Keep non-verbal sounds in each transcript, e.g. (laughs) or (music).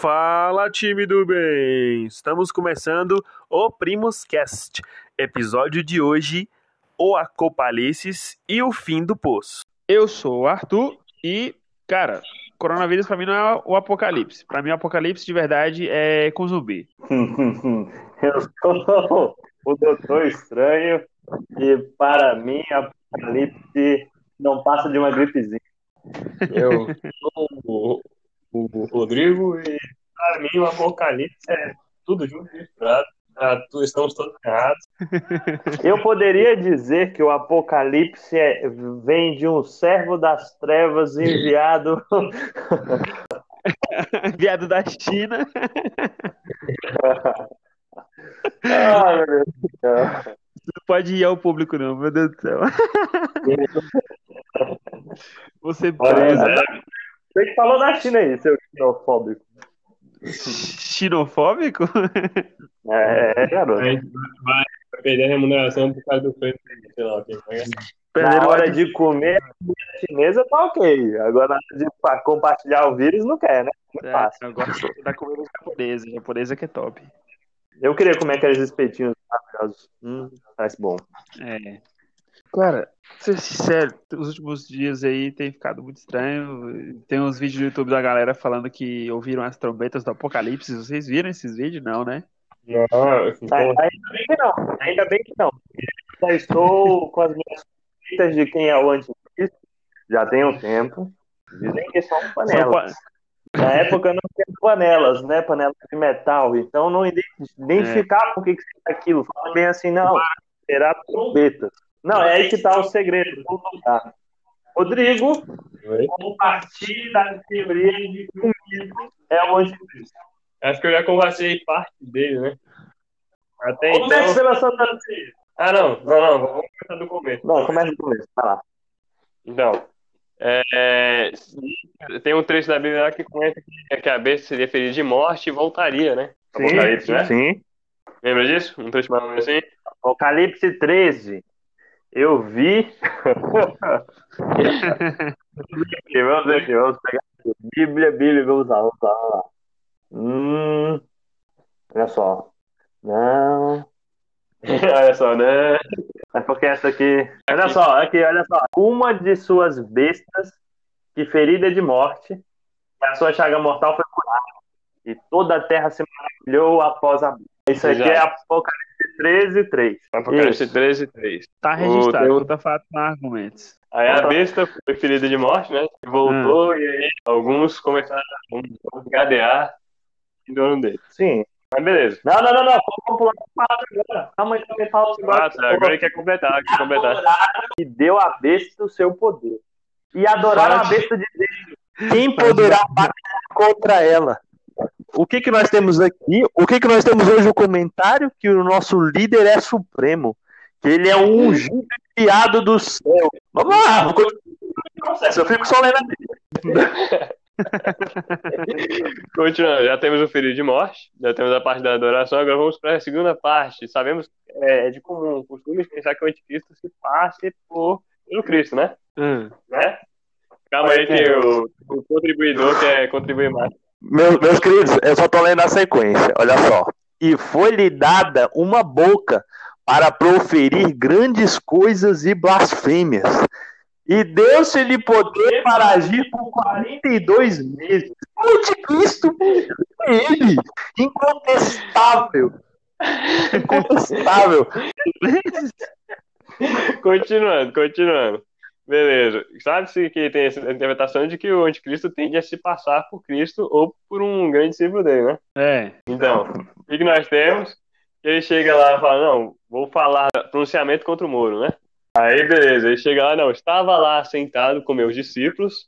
Fala, time do bem! Estamos começando o Primos Cast. Episódio de hoje: O Acopalices e o Fim do Poço. Eu sou o Arthur e, cara, coronavírus pra mim não é o apocalipse. Pra mim, o apocalipse de verdade é com zumbi. (laughs) Eu sou o Doutor Estranho e, para mim, apocalipse não passa de uma gripezinha. Eu (laughs) sou o, Rodrigo e para mim o apocalipse é tudo junto misturado. Ah, estamos todos errados. (laughs) Eu poderia dizer que o apocalipse é- vem de um servo das trevas enviado. (laughs) Viado da China. Ai, meu Deus do céu. Não pode ir ao público, não, meu Deus do céu. (laughs) Você Olha, pode. Você que falou da China aí, seu xenofóbico. Xenofóbico? É, é, garoto. A gente vai, vai perder a remuneração por causa do preço, sei lá, Perderam hora a- de comer comida chinesa tá ok. Agora na hora de pa- compartilhar o vírus não quer, né? Muito É, fácil. eu gosto da comida japonesa. Japonesa que é top. Eu queria comer aqueles espetinhos maravilhosos. Hum, parece bom. É. Cara, ser sincero, os últimos dias aí tem ficado muito estranho. Tem uns vídeos no YouTube da galera falando que ouviram as trombetas do apocalipse. Vocês viram esses vídeos? Não, né? Não, pô, Ainda bem que não. Ainda bem que não. Já estou com as minhas suspeitas de quem é o anticristo. Já tem um tempo. Dizem que são São panelas. Na época não tinha panelas, né? Panelas de metal. Então não ide- identificava o que, que seria aquilo. Fala bem assim, não. Será trombetas. Não, é aí que está o segredo. Rodrigo Oi? compartilha da teoria de que o mito é o anticristo. Acho que eu já conversei parte dele, né? Até Como é que então. você vai soltar isso? Ah, não, não, não, vamos começar do começo. Não, começa do começo. Vai lá. Então, é, tem um trecho da Bíblia lá que conta que- a besta seria ferida de morte e voltaria, né? Apocalipse, né? Sim. Lembra disso? Um trecho mais ou menos assim? Apocalipse 13. Eu vi. (laughs) vamos ver aqui, vamos pegar aqui. Bíblia, Bíblia, vamos lá, vamos lá, vamos lá. Hum, olha só. Não. (laughs) Olha só, né? É porque essa aqui. Olha só, aqui, olha só. Uma de suas bestas que ferida de morte, a sua chaga mortal foi curada. E toda a terra se maravilhou após a. Isso aqui Exato. é Apocalipse 13, 3. Apocalipse Isso. 13, 3. Tá registrado. um- Puta fato com argumentos. Aí a besta foi ferida de morte, né? Voltou e aí alguns começaram a engadear em torno dele. Sim. Mas beleza. Não, não, não, não. Vamos pular pra palavra agora. Calma aí, também fala o Ah, tá. Agora ele quer completar, quer completar. E deu a besta o seu poder. E adoraram a besta de Deus. Quem poderá batalhar contra ela? O que que nós temos aqui? O que que nós temos hoje? O comentário que o nosso líder é supremo. Que ele é um ungido enviado do céu. Vamos lá, o processo. Eu fico só lendo a. (laughs) Continuando, já temos o ferido de morte, já temos a parte da adoração, agora vamos para a segunda parte. Sabemos que é, é de comum costume pensar que o anticristo se passe por, pelo Cristo, né? Hum. né? Calma aí que o, o contribuidor quer contribuir mais. Meus, meus queridos, eu só tô lendo a sequência, olha só. E foi-lhe dada uma boca para proferir grandes coisas e blasfêmias. E deu-se-lhe poder para agir por 42 meses. O anticristo ele, incontestável. Incontestável. (laughs) Continuando, continuando. Beleza. Sabe-se que tem essa interpretação de que o anticristo tende a se passar por Cristo ou por um grande discípulo dele, né? É. Então, o que que nós temos? Ele chega lá e fala, não, vou falar pronunciamento contra o muro, né? Aí, beleza, ele chega lá, não, estava lá sentado com meus discípulos,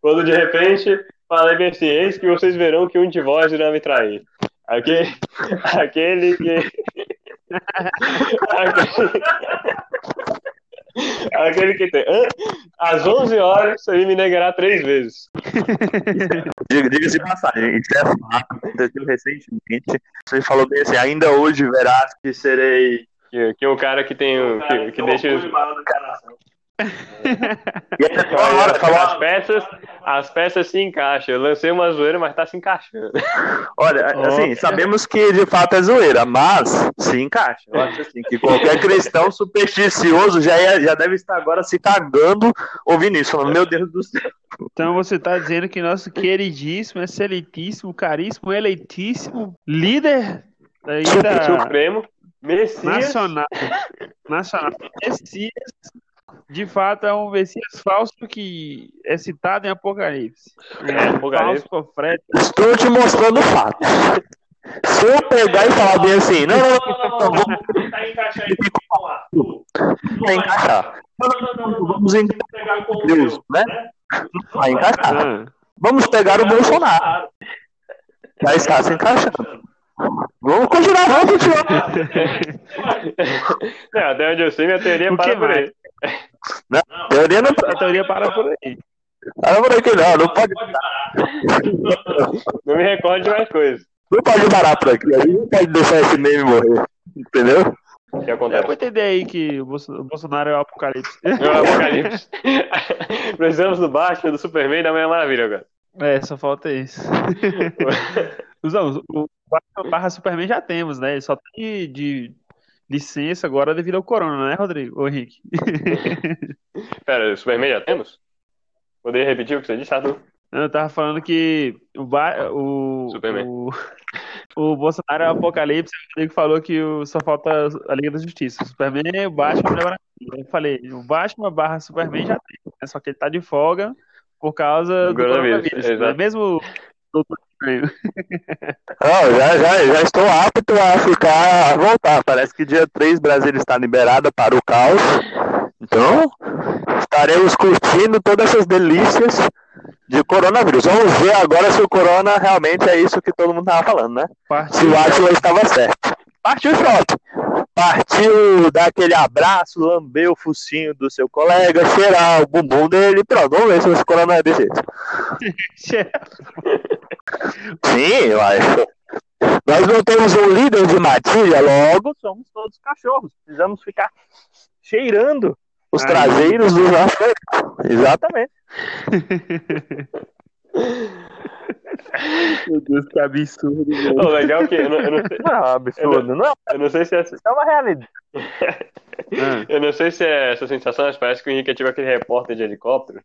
quando de repente falei bem assim, eis que vocês verão que um de vós irá me trair. Aquele, (laughs) aquele que... (laughs) (laughs) aquele, aquele que tem... "Hã? Às 11 horas ele me negará três vezes. (laughs) Diga- Diga-se de passagem, isso é fato, aconteceu recentemente. Você falou bem assim, ainda hoje verás que serei. Que, que o cara que tem... o- Que, que deixa... E aí, hora, falou, As peças, as peças se encaixam. Eu lancei uma zoeira, mas tá se encaixando. (laughs) Olha, assim, Óbvio. sabemos que de fato é zoeira, mas se encaixa. Eu acho assim, que qualquer cristão supersticioso já, ia- já deve estar agora se cagando ouvindo isso, falando, meu Deus do céu. Então você tá dizendo que nosso queridíssimo, excelentíssimo, caríssimo, eleitíssimo líder da Supremo, Messias. nacional, nacional, Messias, de fato é um Messias falso que é citado em Apocalipse. É, Um Apocalipse. falso profeta. Estou te mostrando fatos. Se eu pegar e falar bem assim, não, não, não, não, vamos encaixar aí com Arthur. vai encaixar. Não, não, não, não, vamos encaixar Pegar com Deus, né? Não vai encaixar. Ah, Vamos pegar o Bolsonaro. Já está se encaixando. Vamos continuar, vamos continuar. Não, até onde eu sei, minha teoria O para por mais? aí. Teoria não a teoria para por aí. para por aqui, não. Não pode, Não me recordo de mais coisas. não pode parar por aqui. A gente não pode deixar esse meme morrer. Entendeu? O que Dá acontece? pra entender aí que o Bolso- o Bolsonaro é o apocalipse. É o Apocalipse. (laughs) Precisamos do Batman, do Superman e da Mulher Maravilha agora. É, só falta isso. (laughs) Não, o Batman barra Superman já temos, né? Só tem de licença agora devido ao corona, né, Rodrigo? Ô, Henrique. (laughs) Pera, o Superman já temos? Poderia repetir o que você disse, Arthur? Eu tava falando que o, ba... o, Superman. o, o Bolsonaro é o apocalipse, o Rodrigo falou que o- só falta a Liga da Justiça. O Superman, o Batman, a Mulher Maravilha. Eu falei, o Batman barra Superman já tem, né? Só que ele tá de folga por causa do Coronavírus, coronavírus. né? Mesmo o Doutor Não, já, já, já estou apto a ficar, a voltar. Parece que dia 3 Brasília está liberada para o caos. Então, estaremos curtindo todas essas delícias de coronavírus. Vamos ver agora se o corona realmente é isso que todo mundo estava falando, né? Se Partiu. o Atila estava certo. Partiu o shopping. Partiu dar aquele abraço, lamber o focinho do seu colega, cheirar o bumbum dele. Pronto, vamos ver se esse corona é desse jeito. (laughs) (laughs) Sim, eu acho. Nós não temos um líder de matilha, logo somos todos cachorros. Precisamos ficar cheirando os Aí. traseiros dos nossos. Exatamente. (laughs) Meu Deus, que absurdo. O velho. legal é que eu não, eu não sei, Não é um absurdo, não. eu não sei se é, É uma realidade. (laughs) Eu não sei se é essa sensação, mas parece que o Henrique é tipo aquele repórter de helicóptero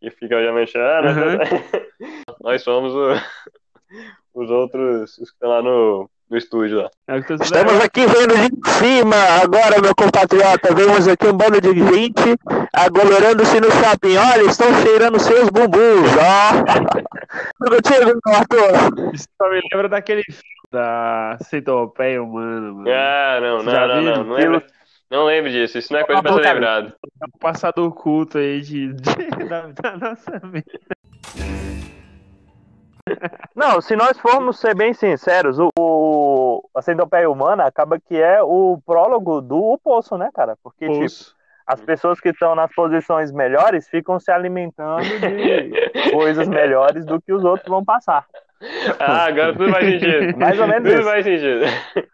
que fica obviamente, ah, nós, (laughs) Uhum. nós somos o- os outros, os que estão lá no, no estúdio lá. é. Estamos aqui vendo de cima, agora, meu compatriota. Vemos aqui um bando de gente aglomerando-se no shopping. Olha, estão cheirando seus bumbuns, ó. (laughs) Tudo contigo, meu Arthur. Isso só me lembra daquele filme da centopeia humana, mano. Ah, não, não, Já não, viram? não, não lembro, não lembro disso, isso não é coisa pra ser lembrado. É um passador culto aí de, de- (laughs) da, da nossa mente. Não, se nós formos ser bem sinceros, o, o a centopeia humana acaba que é o prólogo do O Poço, né, cara? Porque, tipo, Poço. As pessoas que estão nas posições melhores ficam se alimentando de (laughs) coisas melhores do que os outros vão passar. Ah, agora tudo faz sentido. Mais ou menos Tudo isso. faz sentido.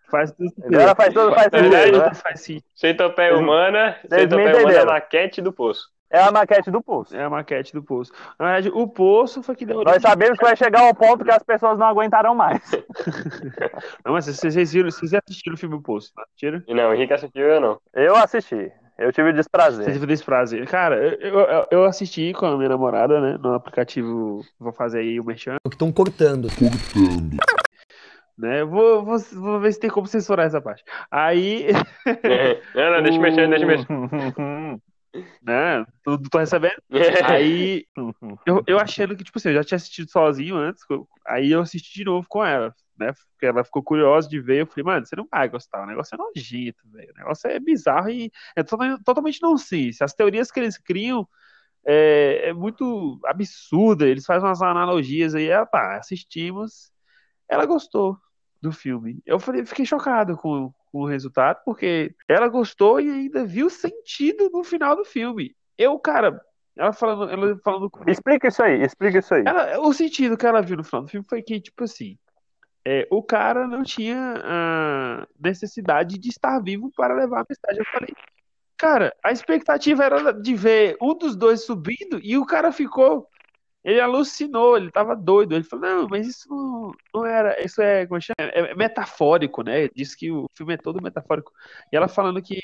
Faz tudo Agora faz todo faz verdade. sentido, né? Faz. Centopeia Vocês- humana, centopeia humana é a maquete do poço. É a maquete do Poço. É a maquete do Poço. Na verdade, o Poço foi que deu Nós sabemos que vai chegar um ponto que as pessoas não aguentarão mais. (laughs) Não, mas vocês, viram, vocês assistiram o filme O Poço, não assistiram? E não, o Henrique assistiu, eu não. Eu assisti. Eu tive o desprazer. tiveram esse prazer. Cara, eu, eu, eu assisti com a minha namorada, né? No aplicativo. Vou fazer aí o merchan. que estão cortando. Né? Eu Vou, vou, vou ver se tem como censurar essa parte. Aí. (laughs) não, não, deixa eu mexer, deixa eu mexer. (laughs) né? Tô, tô recebendo. (laughs) Aí. Eu, eu achando que, tipo assim, eu já tinha assistido sozinho antes. Aí eu assisti de novo com ela. Né? Ela ficou curiosa de ver. Eu falei, mano, você não vai gostar. O negócio é nojento, velho. O negócio é bizarro e é totalmente, totalmente nonsense. As teorias que eles criam é, é muito absurda. Eles fazem umas analogias aí. Ela, tá, assistimos. Ela gostou do filme. Eu falei, fiquei chocado com, com o resultado, porque ela gostou e ainda viu sentido no final do filme. Eu, cara, ela falando, ela falando comigo, Explica isso aí, explica isso aí. ela, o sentido que ela viu no final do filme foi que, tipo assim, é, o cara não tinha a necessidade de estar vivo para levar a mensagem. Eu falei, Cara, a expectativa era de ver um dos dois subindo e o cara ficou. Ele alucinou, ele tava doido. Ele falou: Não, mas isso não, não era. Isso é, como chama? É, é metafórico, né? Diz que o filme é todo metafórico. E ela falando que.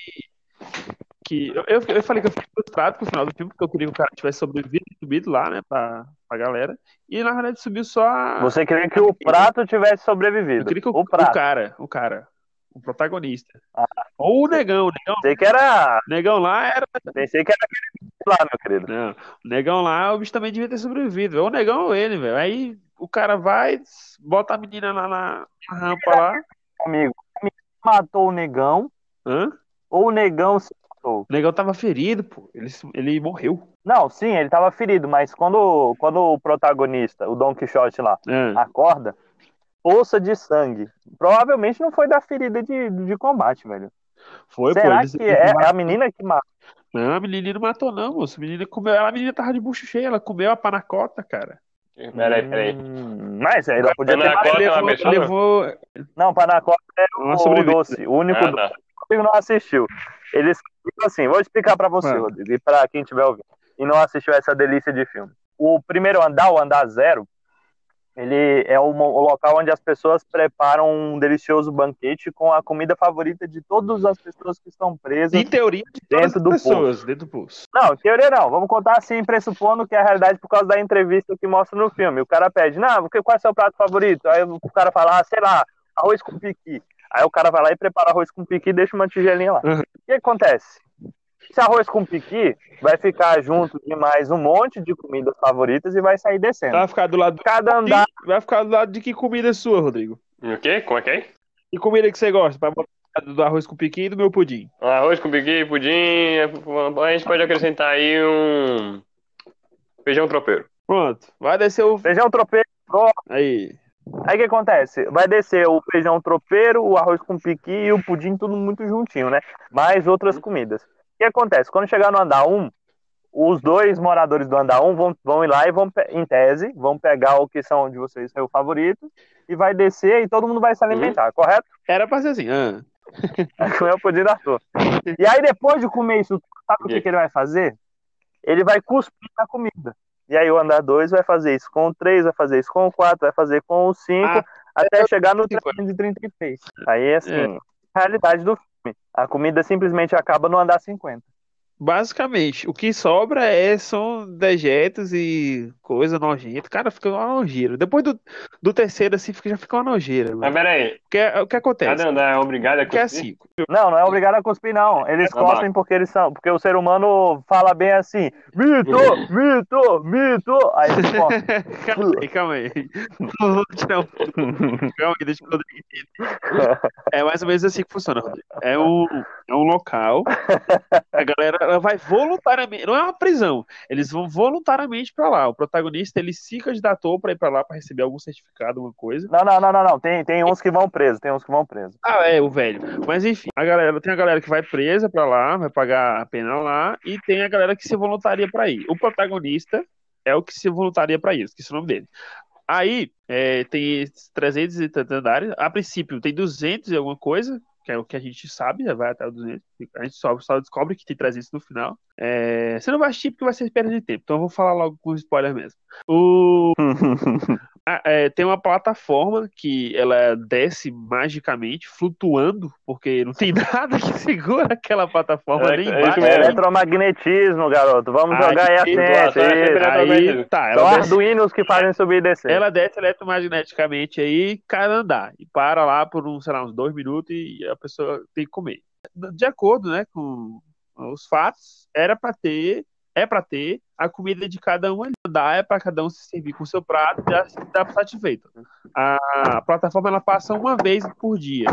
que eu, eu, eu falei que eu fiquei frustrado com o final do filme, porque eu queria que o cara tivesse sobrevivido e subido lá, né? Pra, pra galera. E na verdade subiu só a. Você queria que o prato tivesse Eu sobrevivido. queria que o, o o prato. cara, o cara, o protagonista. Ah. Ou o negão, o negão, Pensei que era. o negão lá era. Pensei que era aquele lá, meu querido. Não, o negão lá, o bicho também devia ter sobrevivido. Ou o negão ou ele, velho. Aí o cara vai, bota a menina lá na, na rampa lá. Amigo, o matou o negão Hã? ou o negão se? O negão tava ferido, pô. Ele, ele morreu. Não, sim, ele tava ferido, mas quando, quando o protagonista, o Don Quixote lá, Hã? acorda, poça de sangue. Provavelmente não foi da ferida de, de combate, velho. Foi, Será pô. Eles, que é, é a menina que matou? Não, a menina não matou, não, moço. A menina comeu. A menina tava de bucho cheio, ela comeu a panacota, cara. Peraí, peraí. Hum, mas aí ela podia ter. Panacota matado. é levou, levou Não, Panacota é o sobrevivência. doce, o único Ah, doce. Que não assistiu. Eles, tipo assim, vou explicar pra você, Ah. Rodrigo, e pra quem estiver ouvindo, e não assistiu essa delícia de filme. O primeiro andar, o andar zero, ele é o, local onde as pessoas preparam um delicioso banquete com a comida favorita de todas as pessoas que estão presas. Em teoria, de Dentro do pessoas, dentro do pulso. Não, teoria não. Vamos contar assim, pressupondo que é a realidade por causa da entrevista que mostra no filme. O cara pede, não, qual é o seu prato favorito? Aí o cara fala, ah, sei lá, arroz com piqui. Aí o cara vai lá e prepara arroz com piqui e deixa uma tigelinha lá. Uhum. O que acontece? Esse arroz com piqui vai ficar junto de mais um monte de comidas favoritas e vai sair descendo. Vai ficar do lado do... Cada andar, Vai ficar do lado de que comida é sua, Rodrigo? O quê? Como é que é? Que comida que você gosta? Pra botar do arroz com piqui e do meu pudim. Arroz com piqui, pudim. A gente pode acrescentar aí um. Feijão tropeiro. Pronto. Vai descer o. feijão tropeiro. Aí. Aí o que acontece? Vai descer o feijão tropeiro, o arroz com piqui e o pudim, tudo muito juntinho, né? Mais outras comidas. O que acontece? Quando chegar no andar 1, os dois moradores do andar 1 vão, vão ir lá e vão, em tese, vão pegar o que são de vocês, seu favorito, e vai descer e todo mundo vai se alimentar, correto? Era pra ser assim. Ah. (laughs) Comer o pudim da Arthur. E aí depois de comer isso, sabe o que, que ele vai fazer? Ele vai cuspir na comida. E aí o andar 2 vai fazer isso com o 3, vai fazer isso com o 4, vai fazer com o 5, Ah, até chegar no 50. 333. Aí, assim, É. realidade do filme. A comida simplesmente acaba no andar 50. Basicamente, o que sobra é, são dejetos e coisa nojenta. Cara, fica uma nojeira. Depois do, do terceiro, assim, fica, já fica uma nojeira. Mas peraí, O que, é- o que acontece? cada andar é obrigado a é cuspir? assim. Não, não é obrigado a cuspir, não. Eles bom. cospem porque eles são. Porque o ser humano fala bem assim: mito, mito, mito. Aí eles (laughs) cospem. calma aí, calma aí. Não um... (laughs) Calma aí, deixa eu Rodrigo. É mais ou menos assim que funciona, Rodrigo. É um, é um local. A galera ela vai voluntariamente. Não é uma prisão. Eles vão voluntariamente pra lá. O protagonista ele se candidatou pra ir pra lá pra receber algum certificado, alguma coisa. Não, não, não, não, não. Tem, tem uns que vão presos, tem uns que vão presos. Ah, é, o velho. Mas enfim, a galera, tem a galera que vai presa pra lá, vai pagar a pena lá, e tem a galera que se voluntaria pra ir. O protagonista é o que se voluntaria pra ir, esqueci o nome dele. Aí, é, tem esses 300 e tantos andares. A princípio, tem 200 e alguma coisa, que é o que a gente sabe, já vai até o 200. A gente só, só descobre que tem 300 no final. É, você não vai assistir porque vai ser perda de tempo, então eu vou falar logo com spoiler mesmo. O, (laughs) é, tem uma plataforma que ela desce magicamente, flutuando, porque não tem (laughs) nada que segura aquela plataforma É, nem é embaixo. É eletromagnetismo, garoto. Vamos Aí, jogar aí a ciência. Aí tá, São desce, arduinos que fazem subir e descer. ela desce eletromagneticamente aí, cada andar, e para lá por uns, sei lá, uns dois minutos e a pessoa tem que comer. De acordo, né, com os fatos, era para ter, é para ter a comida de cada um ali. Dá é para cada um se servir com o seu prato, já se dá satisfeito. A plataforma ela passa uma vez por dia.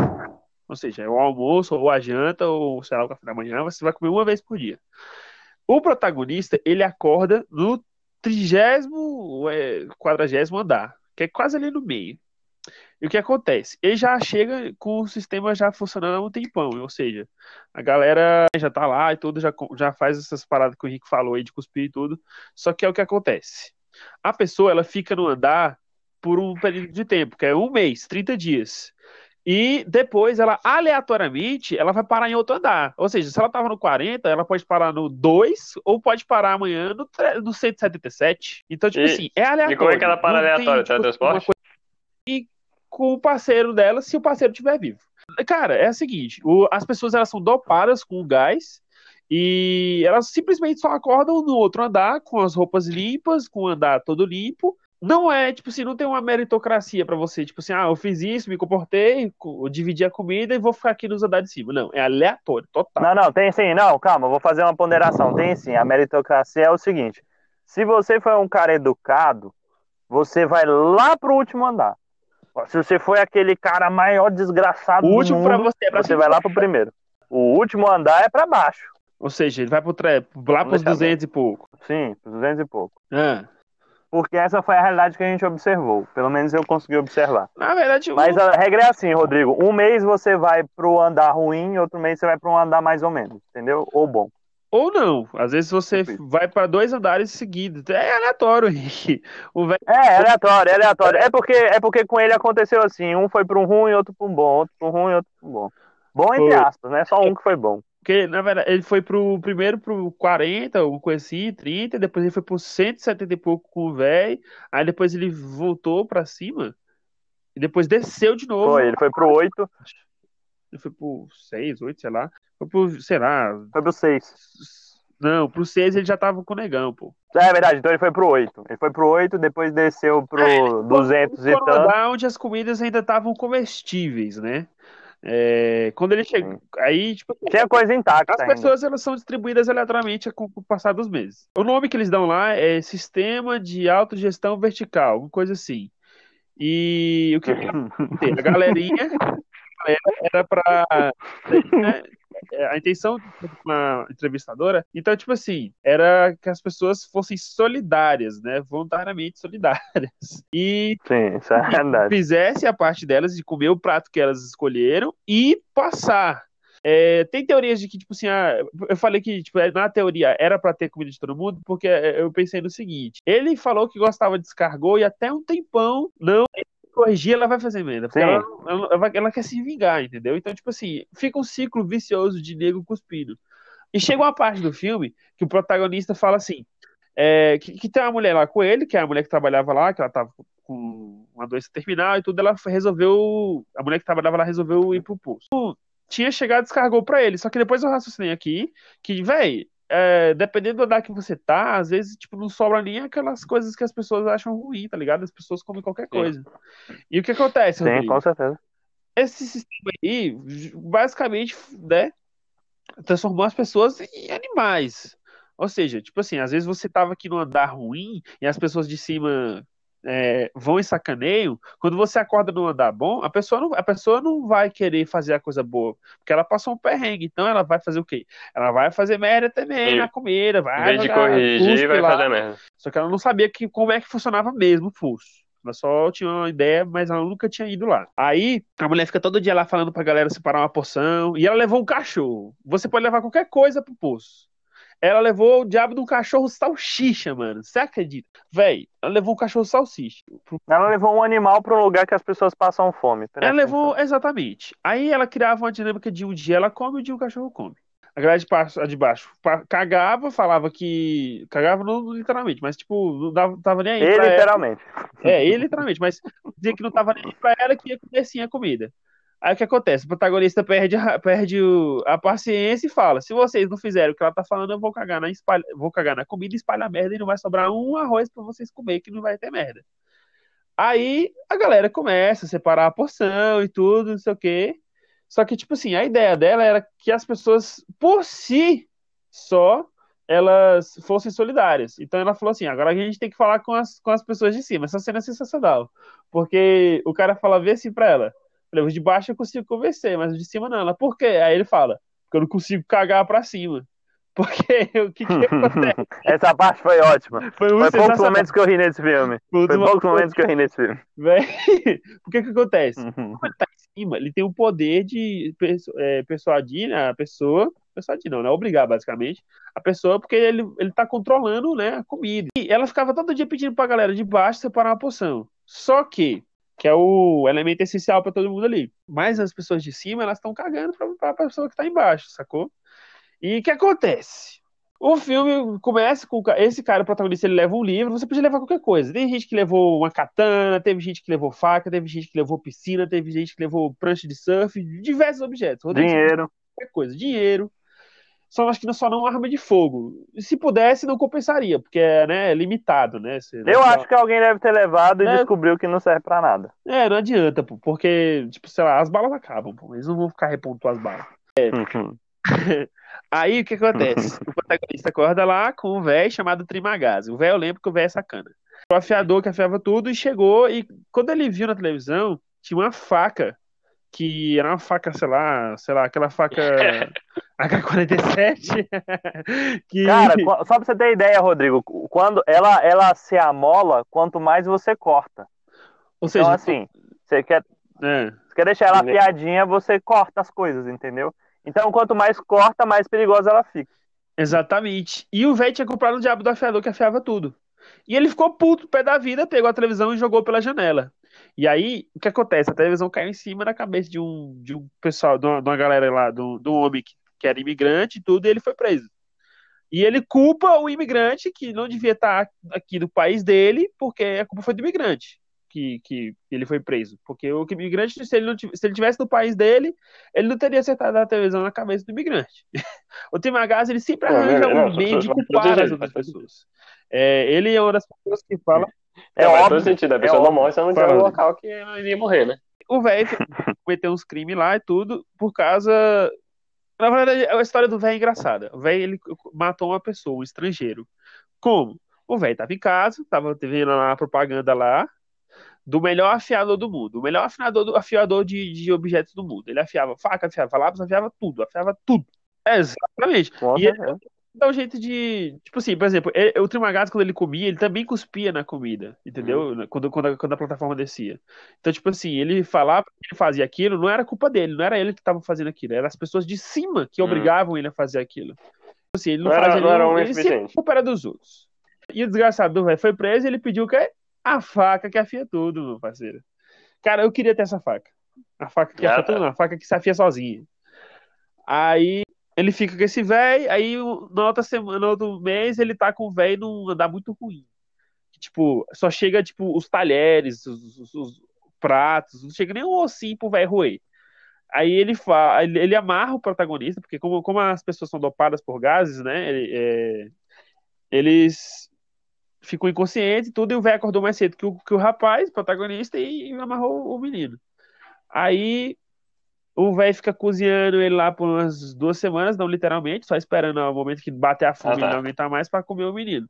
Ou seja, é o almoço, ou a janta, ou sei lá, o café da manhã, você vai comer uma vez por dia. O protagonista, ele acorda no trigésimo, é, quadragésimo andar, que é quase ali no meio. E o que acontece? Ele já chega com o sistema já funcionando há um tempão, ou seja, a galera já tá lá e tudo, já, já faz essas paradas que o Henrique falou aí de cuspir e tudo. Só que é o que acontece. A pessoa, ela fica no andar por um período de tempo, que é um mês, 30 dias. E depois ela, aleatoriamente, ela vai parar em outro andar. Ou seja, se ela tava no 40, ela pode parar no 2 ou pode parar amanhã no, tre- no 177. Então, tipo E- assim, é aleatório. E como é que ela para tem, aleatório? tipo, Teletransporte? Com o parceiro dela, se o parceiro estiver vivo. Cara, é o seguinte, o- as pessoas elas são dopadas com o gás e elas simplesmente só acordam no outro andar com as roupas limpas, com o andar todo limpo. Não é, tipo assim, não tem uma meritocracia pra você, tipo assim, ah, eu fiz isso, me comportei, dividi a comida e vou ficar aqui nos andares de cima. Não, é aleatório, total. Não, não, tem sim. Não, calma, vou fazer uma ponderação. Tem sim. A meritocracia é o seguinte: se você foi um cara educado, você vai lá pro último andar. Se você foi aquele cara maior desgraçado O do último mundo, pra você é pra você vai lá pro primeiro. O último andar é pra baixo. Ou seja, ele vai pro tre... lá pros deixar 200 e pouco. Sim, 200 e pouco. Ah. Porque essa foi a realidade que a gente observou. Pelo menos eu consegui observar. Na verdade, Mas a regra é assim, Rodrigo. Um mês você vai pro andar ruim, outro mês você vai pro andar mais ou menos, entendeu? Ou bom. Ou não. Às vezes você vai pra dois andares seguidos. É aleatório, (laughs) Henrique. O velho. É, é aleatório, é aleatório. É porque, é porque com ele aconteceu assim, um foi para um ruim, outro para um bom, outro para um ruim, outro para um bom. Bom entre aspas, né? Só um que foi bom. Porque, na verdade, ele foi pro primeiro pro 40, alguma coisa assim, 30, depois ele foi pro 170 e pouco com o velho. Aí depois ele voltou pra cima. E depois desceu de novo. Foi, ele foi pro 8, Ele foi pro 6, 8, sei lá. Foi pro, sei lá. foi pro 6. Não, pro 6 ele já tava com o negão, pô. É verdade, então ele foi pro 8. Ele foi pro 8, depois desceu pro 200 e Foi tanto. andar onde as comidas ainda estavam comestíveis, né? É, quando ele chegou. Aí, tipo, Tinha coisa intacta As ainda. pessoas elas são distribuídas aleatoriamente com o passar dos meses. O nome que eles dão lá é Sistema de Autogestão Vertical, uma coisa assim. E o que? (laughs) A galerinha era pra. (laughs) né, a intenção de uma entrevistadora, então, tipo assim, era que as pessoas fossem solidárias, né? Voluntariamente solidárias. (laughs) E Sim, isso é verdade. fizesse a parte delas de comer o prato que elas escolheram e passar. É, tem teorias de que, tipo assim, ah, eu falei que tipo, na teoria era pra ter comida de todo mundo, porque é, eu pensei no seguinte: ele falou que gostava de descargou e até um tempão não corrigir, ela vai fazer merda. Porque ela, ela, ela quer se vingar, entendeu? Então, tipo assim, fica um ciclo vicioso de nego cuspindo. E chega uma parte do filme que o protagonista fala assim: é, que, que tem uma mulher lá com ele, que é a mulher que trabalhava lá, que ela tava com uma doença terminal e tudo, ela resolveu. A mulher que trabalhava lá resolveu ir pro pulso. Tinha chegado e descargou pra ele. Só que depois eu raciocinei aqui que, véi, é, dependendo do andar que você tá, às vezes, tipo, não sobra nem aquelas coisas que as pessoas acham ruim, tá ligado? As pessoas comem qualquer coisa. E o que acontece, Sim, Rodrigo? com certeza. esse sistema aí, basicamente, né, transformou as pessoas em animais. Ou seja, tipo assim, às vezes você tava aqui no andar ruim e as pessoas de cima é, vão e sacaneiam. Quando você acorda no andar bom, a pessoa, não, a pessoa não vai querer fazer a coisa boa, porque ela passou um perrengue. Então ela vai fazer o quê? Ela vai fazer merda também Sim. na comida, Em vai de corrigir, vai lá. fazer merda. Só que ela não sabia que, como é que funcionava mesmo o pulso. Ela só tinha uma ideia, mas ela nunca tinha ido lá. Aí, a mulher fica todo dia lá falando pra galera separar uma porção. E ela levou um cachorro. Você pode levar qualquer coisa pro pulso. Ela levou o diabo de um cachorro salsicha, mano. Você acredita? Véi, ela levou um cachorro salsicha. Ela levou um animal para um lugar que as pessoas passam fome. Presta Ela levou, exatamente. Aí ela criava uma dinâmica de um dia ela come, um dia o cachorro come. A galera de de baixo cagava, falava que. Cagava não literalmente, mas tipo, não dava, tava nem aí E pra ela. literalmente. É, ele literalmente, mas dizia que não tava nem aí pra ela que ia comer sim a comida. Aí o que acontece? O protagonista perde, a- perde o- a paciência e fala: se vocês não fizerem o que ela tá falando, eu vou cagar na, espalha, vou cagar na comida, espalhar merda e não vai sobrar um arroz pra vocês comer, que não vai ter merda. Aí a galera começa a separar a porção e tudo, não sei o quê. Só que, tipo assim, a ideia dela era que as pessoas, por si só, elas fossem solidárias. Então ela falou assim: agora a gente tem que falar com as, com as pessoas de cima. Essa cena é sensacional. Porque o cara fala, vê assim pra ela. Falei, os de baixo eu consigo convencer, mas os de cima não. Ela, por quê? Aí ele fala, porque eu não consigo cagar pra cima. (laughs) Porque o que, que acontece? (laughs) Essa parte foi ótima. (laughs) Foi Foi poucos momentos que eu ri nesse filme. Foi Foi poucos momentos que eu ri nesse filme. Véi, o que que acontece? Uhum. Como ele tá em cima, ele tem o poder de é, persuadir né, a pessoa, persuadir não, né? Obrigar, basicamente, a pessoa, porque ele, ele tá controlando, né, a comida. E ela ficava todo dia pedindo pra galera de baixo separar uma porção. Só que que é o elemento essencial para todo mundo ali. Mas as pessoas de cima, elas estão cagando para a pessoa que está embaixo, sacou? E o que acontece? O filme começa com esse cara, o protagonista, ele leva um livro, você podia levar qualquer coisa. Tem gente que levou uma katana, teve gente que levou faca, teve gente que levou piscina, teve gente que levou prancha de surf, diversos objetos. Dinheiro. Qualquer coisa, dinheiro. Só acho que não só não arma de fogo. Se pudesse, não compensaria, porque é, né, é limitado, né? Você, Eu só... acho que alguém deve ter levado e É. descobriu que não serve pra nada. É, não adianta, pô, porque, tipo, sei lá, as balas acabam, pô, eles não vão ficar repondo as balas. Uhum. (laughs) Aí o que acontece? O protagonista acorda lá com um velho chamado Trimagazi. O velho eu lembro que o velho é sacana. O afiador que afiava tudo e chegou, e quando ele viu na televisão, tinha uma faca, que era uma faca, sei lá, sei lá, aquela faca (laughs) AK-47, (laughs) que... Cara, só pra você ter ideia, Rodrigo, quando ela, ela se amola, quanto mais você corta. ou seja, Então, assim, você quer, é, você quer deixar ela afiadinha, você corta as coisas, entendeu? Então, quanto mais corta, mais perigosa ela fica. Exatamente. E o velho tinha comprado o diabo do afiador que afiava tudo. E ele ficou puto, pé da vida, pegou a televisão e jogou pela janela. E aí, o que acontece? A televisão caiu em cima da cabeça de um, de um pessoal, de uma, de uma galera lá, de um, de um homem que, que era imigrante e tudo, e ele foi preso. E ele culpa o imigrante que não devia estar aqui no país dele, porque a culpa foi do imigrante que, que ele foi preso. Porque o imigrante, se ele, não, se ele tivesse no país dele, ele não teria acertado a televisão na cabeça do imigrante. (laughs) o Tim Magazzi, ele sempre Não, arranja não, um não, meio de culpar as outras pessoas. É, ele é uma das pessoas que fala. É É, faz todo óbvio. sentido. A é pessoa não óbvio. morre ela não no Rodrigo. local que ela iria morrer, né? O velho (laughs) cometeu uns crimes lá e tudo por causa. Na verdade, a história do velho é engraçada. O velho ele matou uma pessoa, um estrangeiro. Como? O velho tava em casa, tava vendo lá a propaganda lá do melhor afiador do mundo, o melhor afiador, do, afiador de, de objetos do mundo. Ele afiava faca, afiava lápis, afiava tudo, afiava tudo. É, exatamente. Com E ele certeza. Dá um jeito de. Tipo assim, por exemplo, ele- o Trimagazzi, quando ele comia, ele também cuspia na comida, entendeu? Quando, quando, a, quando a plataforma descia. Então, tipo assim, ele falava que ele fazia aquilo, não era culpa dele, não era ele que estava fazendo aquilo, eram as pessoas de cima que Hum. obrigavam ele a fazer aquilo. Tipo Assim, ele não, Não era- fazia não era homem ele sempre culpa era dos outros. E o desgraçado do velho foi preso e ele pediu o quê? A faca que afia tudo, meu parceiro. Cara, eu queria ter essa faca. A faca que Ah, afia tá. tudo, não, a faca que se afia sozinha. Aí ele fica com esse velho, aí na outra semana, no outro mês, ele tá com o velho num andar muito ruim. Tipo, só chega, tipo, os talheres, os, os- os pratos, não chega nem um ossinho pro velho roer. Aí ele, fa... ele amarra o protagonista, porque como, como as pessoas são dopadas por gases, né, ele- é, eles ficam inconscientes e tudo, e o velho acordou mais cedo que o, que o rapaz, protagonista, e amarrou o menino. Aí o velho fica cozinhando ele lá por umas duas semanas, não literalmente, só esperando o momento que bater a fome Ah, e tá. ele não aguentar mais pra comer o menino.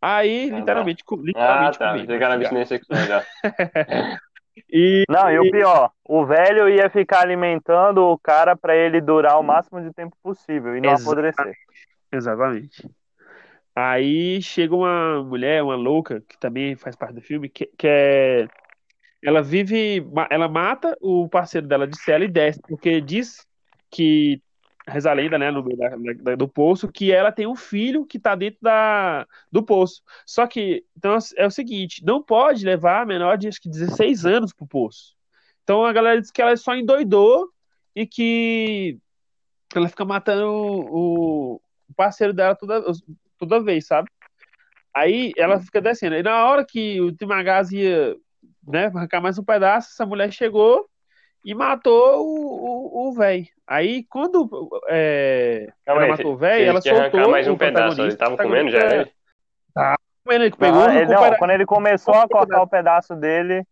Aí, tá. literalmente, Ah, literalmente tá. era mastigar. abstinência sexual já. (laughs) (laughs) E, Não, e o pior, o velho ia ficar alimentando o cara pra ele durar o máximo de tempo possível e não Exato. apodrecer. Exatamente. Aí chega uma mulher, uma louca, que também faz parte do filme, que, que é. Ela vive. Ela mata o parceiro dela de cela e desce, porque diz que. Reza a lenda, né, no meio da- da- do poço, que ela tem um filho que tá dentro da, do poço. Só que, então é o seguinte: não pode levar menor de acho que 16 anos pro poço. Então a galera diz que ela só endoidou e que ela fica matando o, o parceiro dela toda, toda vez, sabe? Aí ela fica descendo. E na hora que o Timagaz ia né, arrancar mais um pedaço, essa mulher chegou e matou o, velho. Aí quando é, Calma ela aí, matou o velho, ela soltou mais um o pedaço. Ele tava o comendo já protagonista- ele? Comendo, ele pegou, Não, arrancou ele- não, peda- quando ele começou a cortar o pedaço dele,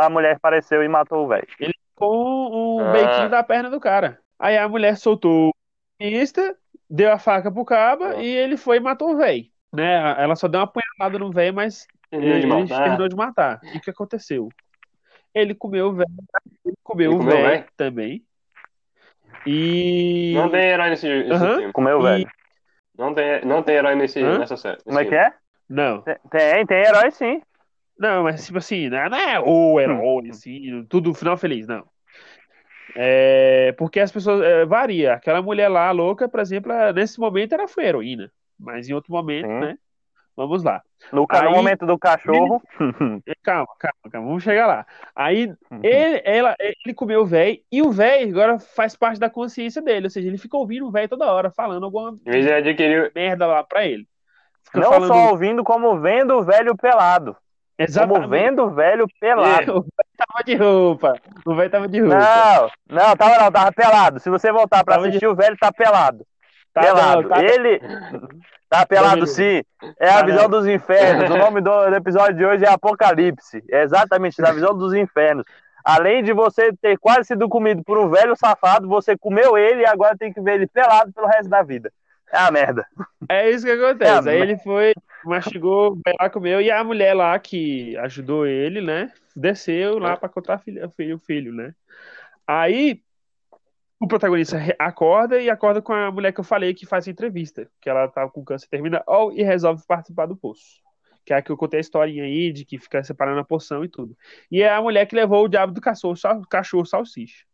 a mulher apareceu e matou o velho. com o Ah. beitinho da perna do cara. Aí a mulher soltou o protagonista, deu a faca pro caba Ah. e ele foi e matou o velho. Né? Ela só deu uma apunhalada no velho, mas Terminou de ele matar. terminou de matar. E o que aconteceu? Ele comeu o velho, ele comeu o velho também. E Não tem herói nesse, nesse Aham. filme. Comeu o E- velho. Não tem, não tem herói nesse, Hã? nessa série. Como é que é? não, Tem, tem herói sim. não, mas tipo assim, não é- não é o herói, assim, tudo final feliz, não. É, porque as pessoas é, varia. Aquela mulher lá, louca, por exemplo, nesse momento ela foi heroína, mas em outro momento, Sim. né? Vamos lá. No, Aí- momento do cachorro. (laughs) Calma, calma, calma. Vamos chegar lá. Aí ele, ela, ele comeu o velho e o velho agora faz parte da consciência dele. Ou seja, ele fica ouvindo o velho toda hora, falando alguma Em vez de adquirir. merda lá pra ele. Fica Não falando só ouvindo, como vendo o velho pelado. Como exatamente. vendo o velho (laughs) pelado. O velho tava de roupa. O velho tava de roupa. Não, não, tava não, tava pelado. Se você voltar pra Tava de- assistir, o velho tá pelado. Tá, pelado. não, tá- Ele tá pelado sim. É a Tá visão dos infernos. O (laughs) nome do, episódio de hoje é Apocalipse. É exatamente da visão dos infernos. Além de você ter quase sido comido por um velho safado, você comeu ele e agora tem que ver ele pelado pelo resto da vida. É a merda. É isso que acontece. É, Aí ele foi, mastigou, vai lá, comeu, e a mulher lá que ajudou ele, né? Desceu lá pra contar o filho, o filho, né? Aí o protagonista acorda e acorda com a mulher que eu falei que faz a entrevista, que ela tava com câncer terminal e resolve participar do poço. Que é a que eu contei a historinha aí, de que fica separando a porção e tudo. E é a mulher que levou o diabo do cachorro, sal- cachorro salsicha.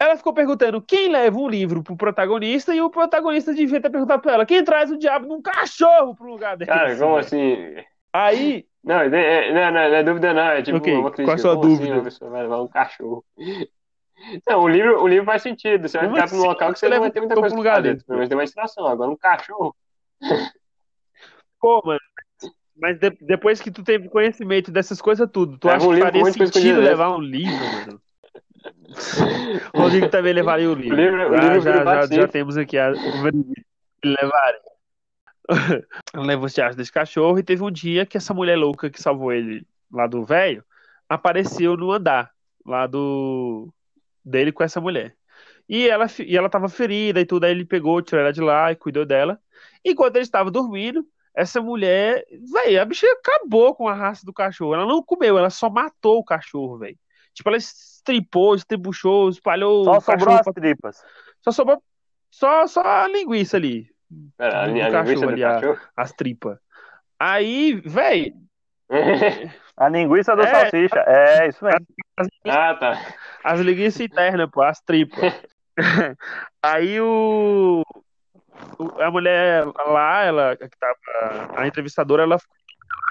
Ela ficou perguntando quem leva um livro pro protagonista e o protagonista devia ter perguntado pra ela quem traz o diabo num cachorro pro lugar dele. Cara, como assim? Aí, Não, é- é- não, não, não é dúvida, não. É tipo Ok, uma qual crítica. a sua Como assim dúvida? uma pessoa vai levar um cachorro? Não, o livro, o livro faz sentido. Você vai ficar um local que você não vai leva ter muita coisa lugar pra? Pelo menos tem uma distração. Agora um cachorro. (laughs) pô, mano. Mas de- depois que tu teve conhecimento dessas coisas tudo, tu Leva acha um que faria sentido escondida levar um livro, mano? O Rodrigo também levaria o (laughs) livro. O livro- o Já- livro já, já, já temos aqui a, o levaria. Levou os teatro desse cachorro e teve um dia que essa mulher louca que salvou ele lá do velho apareceu no andar lá do dele com essa mulher. E ela, e ela tava ferida e tudo, aí ele pegou, tirou ela de lá e cuidou dela. Enquanto ele estava dormindo, essa mulher, velho, a bicha acabou com a raça do cachorro. Ela não comeu, ela só matou o cachorro, velho. Tipo, ela estripou, estribuchou, espalhou Só o sobrou as pra- tripas. Só sobrou só, só a linguiça ali, Pera, a, Do a cachorro linguiça do ali, a- cachorro. as tripas. Aí, velho, (laughs) A linguiça do É. salsicha. É, isso mesmo. ah, tá. as linguiças internas, pô, as tripas. (laughs) Aí o, o- a mulher lá, ela que tava, a entrevistadora, ela ficou,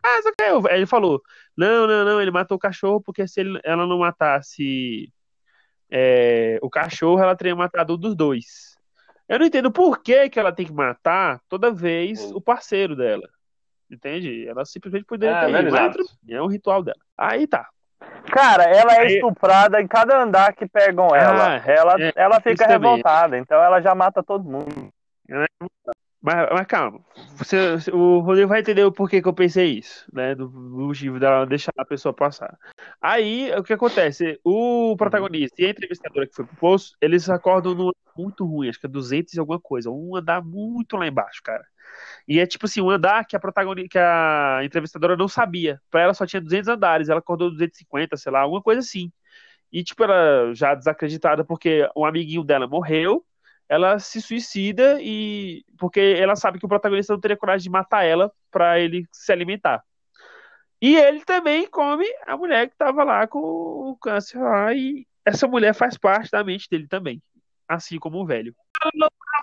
ah, aqui é o-" Aí ele falou, não, não, não, ele matou o cachorro porque se ele- ela não matasse é, o cachorro, ela teria matado um dos dois. Eu não entendo por que que ela tem que matar toda vez o parceiro dela. Entende? Ela simplesmente poderia Ah, ter ido, é um ritual dela. Aí tá. Cara, ela é Aí- estuprada em cada andar que pegam ela. Ah, ela, é, ela fica também. revoltada, então ela já mata todo mundo. Mas, mas calma, você, o Rodrigo vai entender o porquê que eu pensei isso, né? Do, motivo dela deixar a pessoa passar. Aí, o que acontece? O protagonista e a entrevistadora que foi pro poço, eles acordam num muito ruim, acho que é 200 e alguma coisa, um andar muito lá embaixo, cara. E é tipo assim, um andar que a protagonista, que a entrevistadora não sabia. Pra ela só tinha 200 andares, ela acordou 250, sei lá, alguma coisa assim. E tipo, ela já desacreditada porque um amiguinho dela morreu, ela se suicida e porque ela sabe que o protagonista não teria coragem de matar ela pra ele se alimentar. E ele também come a mulher que tava lá com o câncer lá e essa mulher faz parte da mente dele também, assim como o velho.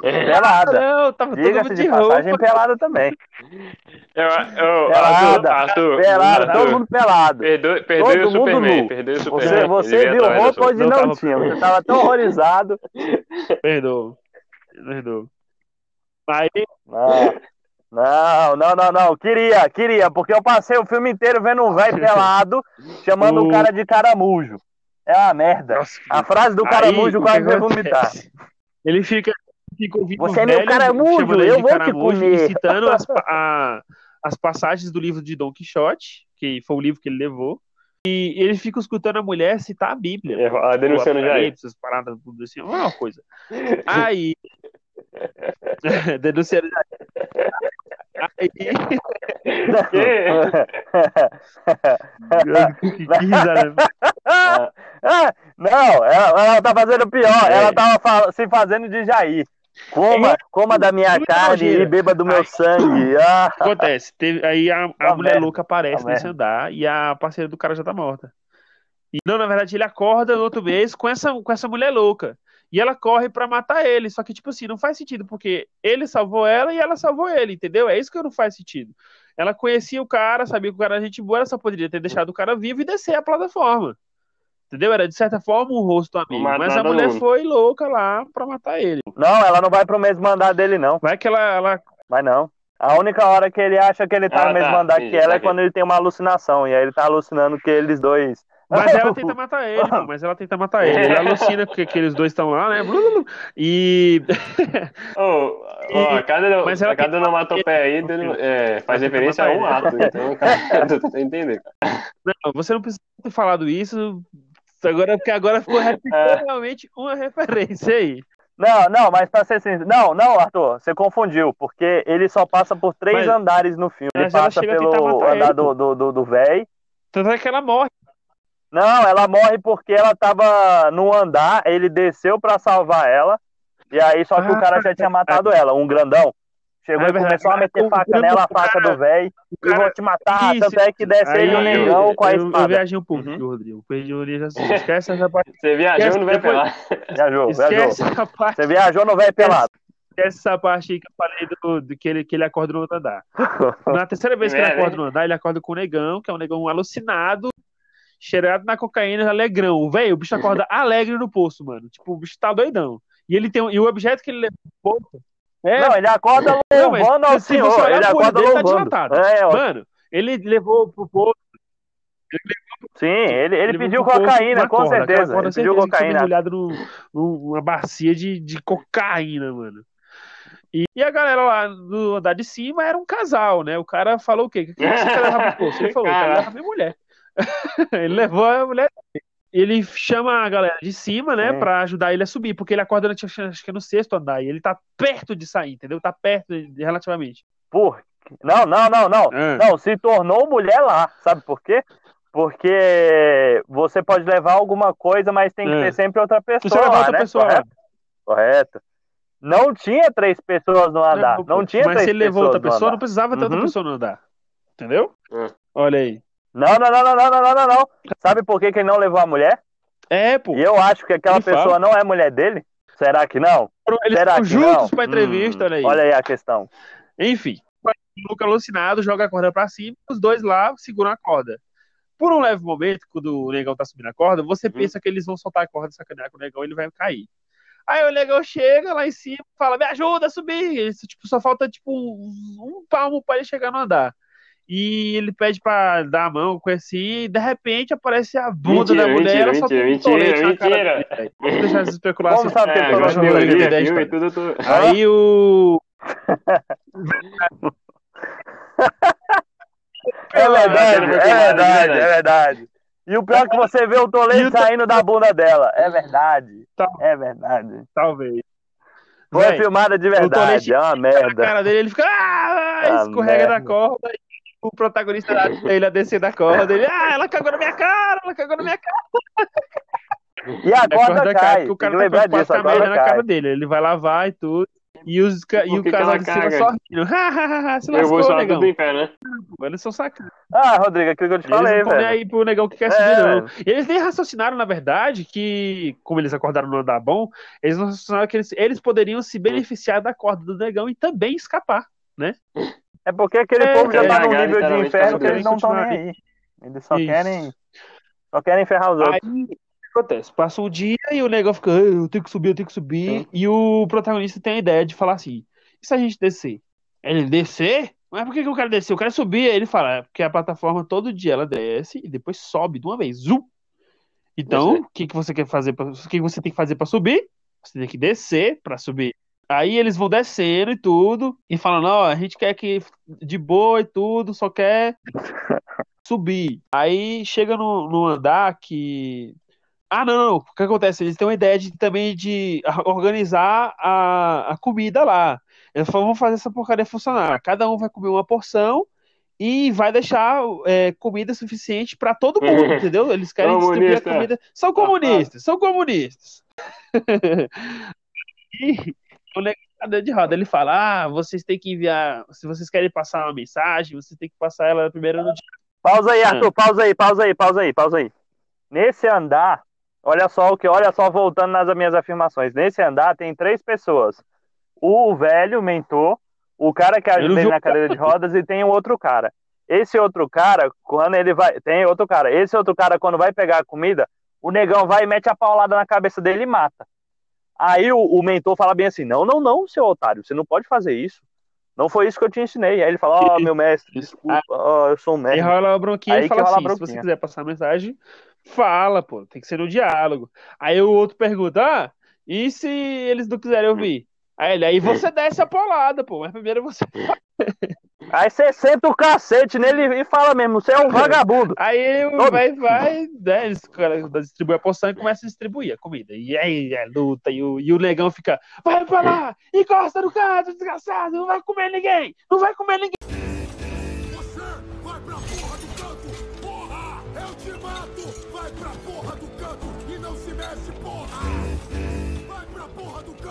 Pelada. Não, tava todo Diga-se mundo de de passagem, roupa. pelada também. Eu, eu, Pelada, Arthur, Pelada, Arthur, todo mundo pelado. Perdoe, perdoe Todo o mundo Superman, perdoe o Você, Superman. você veio viu roupa onde Não não tava- tinha. Você tava tão horrorizado. Perdoa. Perdoa. Aí, Não, não, não, não, não. Queria, queria, porque eu passei o filme inteiro vendo um velho pelado chamando o cara de caramujo. É uma merda. nossa, A frase do caramujo quase vai vomitar. Ele fica, fica ouvindo Você o é meu chamando ele eu vou te comer. Citando as, a- as passagens do livro de Dom Quixote, que foi o livro que ele levou. E ele fica escutando a mulher citar a Bíblia. É, a denunciando já essas paradas, tudo assim, é uma coisa. Aí. (laughs) (laughs) denunciando já. Aí. não, ela, ela tá fazendo pior. Ela tava se fazendo de Jair. Coma, coma da minha carne e beba do meu Ai. sangue. (coughs) Ah, O que acontece? Teve, aí a, a mulher merda, louca aparece tá nesse andar e a parceira do cara já tá morta. E não, na verdade, ele acorda no outro mês com essa, com essa mulher louca. E ela corre pra matar ele. Só que, tipo assim, não faz sentido, porque ele salvou ela e ela salvou ele, entendeu? É isso que não faz sentido. Ela conhecia o cara, sabia que o cara era gente boa, ela só poderia ter deixado o cara vivo e descer a plataforma. Entendeu? Era de certa forma um rosto amigo. matar Mas a mulher mundo. foi louca lá pra matar ele. Não, ela não vai pro mesmo andar dele, não. Vai que ela. ela... Vai não. A única hora que ele acha que ele tá Ah, no mesmo tá. andar que Entendi, ela é saquei. quando ele tem uma alucinação. E aí ele tá alucinando que eles dois. Mas ela tenta matar ele, pô, (laughs) mas ela tenta matar ele. Ele alucina porque aqueles dois estão lá, né? (laughs) E. Ô, ó, cada, Mas ela cada tem- onomatopeia aí dele, é, faz referência a um ele. ato. Então, (laughs) cara, tu tá entendendo. Não, você não precisa ter falado isso. Agora, porque agora ficou É. realmente uma referência aí. Não, não, mas pra ser sincero. Não, não, Arthur, você confundiu. Porque ele só passa por três Mas- andares no filme. Ele passa a pelo andar ele, do, pô. do, do, do véi. Tanto é que ela morre. Não, ela morre porque ela tava no andar, ele desceu pra salvar ela. E aí, só que o Ah, cara já tinha matado ela, um grandão. Chegou Ah, e começou a meter O faca nela, a o faca cara- do véi. O E vou te matar. Isso. Tanto é que desce ele o Aí, negão com a eu, eu espada. viajei um pouco, Uhum. Rodrigo. Perdi o linha assim. (laughs) Esquece essa parte. Você viajou, Esquece, não vai depois- pelar. Viajou, viajou. Esquece essa parte. Você viajou no véi pelado. Esquece essa parte aí que eu falei do, do que, ele, que ele acorda no outro andar. (laughs) Na terceira vez que ele É, acorda no andar, ele acorda com o negão, que é um negão alucinado, cheirado na cocaína, alegrão. O velho, o bicho acorda (laughs) alegre no poço, mano. Tipo, o bicho tá doidão. E ele tem e o objeto que ele levou no é Não, ele acorda Não, louvando ao Senhor. Ele acorda dele, tá louvando. dilatado. É, ó, Mano, ele levou pro poço. sim, ele, ele levou pediu cocaína, com corda, certeza. corda, Ele pediu certeza foi cocaína. mergulhado no- numa bacia de, de cocaína, mano. E, e a galera lá no andar de cima era um casal, né? O cara falou o quê? O que que você quer levar pro poço? Ele falou, eu quero Cara. levar minha mulher. (laughs) ele levou a mulher. Ele chama a galera de cima, né, Sim. pra ajudar ele a subir, porque ele acorda, acho que é no sexto andar, e ele tá perto de sair, entendeu? Tá perto de- relativamente. Por... Não, não, não, não. Ah. Não, se tornou mulher lá. Sabe por quê? Porque você pode levar alguma coisa, mas tem que É. ter sempre outra Você pessoa leva lá, outra né? pessoa lá. Correto? Correto. Não tinha três pessoas no andar. Não, tinha Mas três se ele levou outra pessoa, não precisava ter outra Uhum. pessoa no andar. Entendeu? Hum. Olha aí. Não, não, não, não, não, não, não, não. Sabe por que, que ele não levou a mulher? É, pô. E eu acho que aquela pessoa fala. não é mulher dele? Será que não? Eles Será que juntos não? pra entrevista, hum, olha aí. Olha aí a questão. Enfim, o Luca alucinado joga a corda pra cima, os dois lá seguram a corda. Por um leve momento, quando o negão tá subindo a corda, você hum. pensa que eles vão soltar a corda, e sacanear com o negão e ele vai cair. Aí o negão chega lá em cima fala: Me ajuda a subir. Isso, tipo, só falta tipo, um palmo para ele chegar no andar. E ele pede pra dar a mão, com assim, e de repente aparece a bunda Mentira, da mulher, mentira, ela só tem um mentira, tolete na cara mentira. dele. Vamos deixar essa especulação. É, Vamos teoria, filme, história. tudo, tudo. Aí o. É verdade, Ela foi é verdade, verdade. é verdade. E o pior é que você vê o tolete saindo da bunda dela. É verdade. Tá. É verdade. Talvez. Foi Véi, filmada de verdade. É uma merda. cara dele, ele fica. Ah, Ah, escorrega da corda. O protagonista ajuda ele a descer da corda. Ele, ah, ela cagou na minha cara, ela cagou na minha cara. E a A corda corda cai, cai. porque o cara que tá lembrar com disso, a a merda na cara dele. Ele vai lavar e tudo. E, os, e o casal de cima só rindo. (laughs) Se Eu vou lascou, só negão. tudo em pé, né? Eles são sacanas. Ah, Rodrigo, aquilo que eu te Eles falei, não velho. aí pro negão que quer É, subir, não. velho. E eles nem raciocinaram, na verdade, que, como eles acordaram no andar bom, eles não raciocinaram que eles, eles poderiam se beneficiar da corda do negão e também escapar. (laughs) É porque aquele É, povo já é, tá num nível de inferno que eles não estão nem aí. Eles só Isso. querem. Só querem ferrar os outros. Aí o que acontece? Passa um dia e o negão fica, "Ah, eu tenho que subir, eu tenho que subir. Sim. E o protagonista tem a ideia de falar assim: e se a gente descer? Ele descer? Mas por que, que eu quero descer? Eu quero subir. Aí ele fala, "É porque a plataforma todo dia ela desce e depois sobe de uma vez. Zum! Então, o que, que você quer fazer? Pra, o que que você tem que fazer para subir? Você tem que descer para subir. Aí eles vão descendo e tudo, e falando, ó, a gente quer que de boa e tudo, só quer (laughs) subir. Aí chega no, no andar que. Ah, não, não. O que acontece? Eles têm uma ideia de, também de (laughs) organizar a, a comida lá. Eles falam, vamos fazer essa porcaria funcionar. Cada um vai comer uma porção e vai deixar é, comida suficiente para todo mundo, (laughs) entendeu? Eles querem distribuir a Comunista. comida. São comunistas, são comunistas. e o negócio de roda, ele fala: ah, vocês têm que enviar. Se vocês querem passar uma mensagem, vocês têm que passar ela primeiro no dia. Pausa aí, Ah. Arthur, pausa aí, pausa aí, pausa aí, pausa aí. Nesse andar, olha só o que, olha só voltando nas minhas afirmações. Nesse andar tem três pessoas. O velho, mentor, o cara que ajuda ele na cadeira de rodas e tem um outro cara. Esse outro cara, quando ele vai. Tem outro cara. Esse outro cara, quando vai pegar a comida, o negão vai e mete a paulada na cabeça dele e mata. Aí o, o mentor fala bem assim: não, não, não, seu otário, você não pode fazer isso. Não foi isso que eu te ensinei. Aí ele fala: ó, meu mestre, desculpa, ó, eu sou um Aí mestre. rola a bronquinha Aí e fala assim: se você quiser passar a mensagem, fala, pô. Tem que ser no diálogo. Aí o outro pergunta: ah, e se eles não quiserem ouvir? Aí ele, aí você desce a polada, pô. Mas primeiro você. (laughs) Aí você senta o cacete nele e fala mesmo: você é um vagabundo. Aí o vai, vai, né? Eles cara, distribui a poção e começa a distribuir a comida. E aí é luta, e o, e o negão fica, vai pra lá, encosta no canto, desgraçado, não vai comer ninguém, não vai comer ninguém. Você vai pra porra do canto! Porra! Eu te mato! Vai pra porra do canto e não se mexe, porra!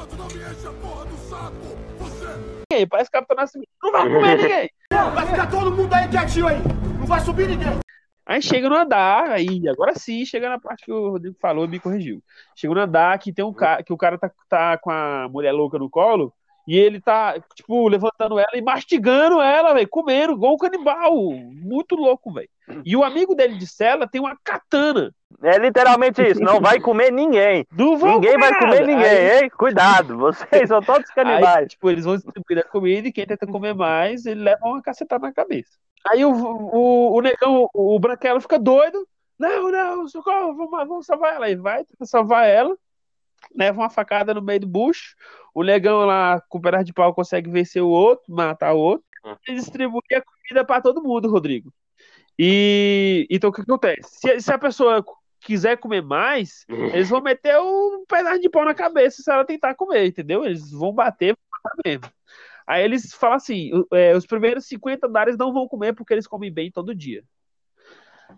Canto, não me enche a porra do saco! Você Parece Capitão Nascimento, não vai comer (laughs) ninguém. vai ficar todo mundo aí quietinho aí! Não vai subir ninguém! Aí chega no andar, aí agora sim chega na parte que o Rodrigo falou e me corrigiu. Chega no andar que tem um cara, que o cara tá, tá com a mulher louca no colo e ele tá, tipo, levantando ela e mastigando ela, velho, comendo, igual um canibal. Muito louco, velho. E o amigo dele de cela tem uma katana. É literalmente isso: não vai comer ninguém. (laughs) Ninguém vai nada. comer ninguém, Aí- hein? Cuidado, vocês são todos (laughs) Aí, canibais. tipo, eles vão distribuir a comida e quem tenta comer mais, ele leva uma cacetada na cabeça. Aí o, o, o negão, o branquelo fica doido. Não, não, socorro, vamos, vamos salvar ela. Aí vai, tenta salvar ela, leva uma facada no meio do bucho. O negão lá, com um pedaço de pau, consegue vencer o outro, matar o outro. E distribui a comida pra todo mundo, Rodrigo. E então o que acontece? Se, se a pessoa quiser comer mais, (laughs) eles vão meter um pedaço de pau na cabeça se ela tentar comer, entendeu? Eles vão bater, vão matar mesmo. Aí eles falam assim: é, os primeiros 50 andares não vão comer porque eles comem bem todo dia.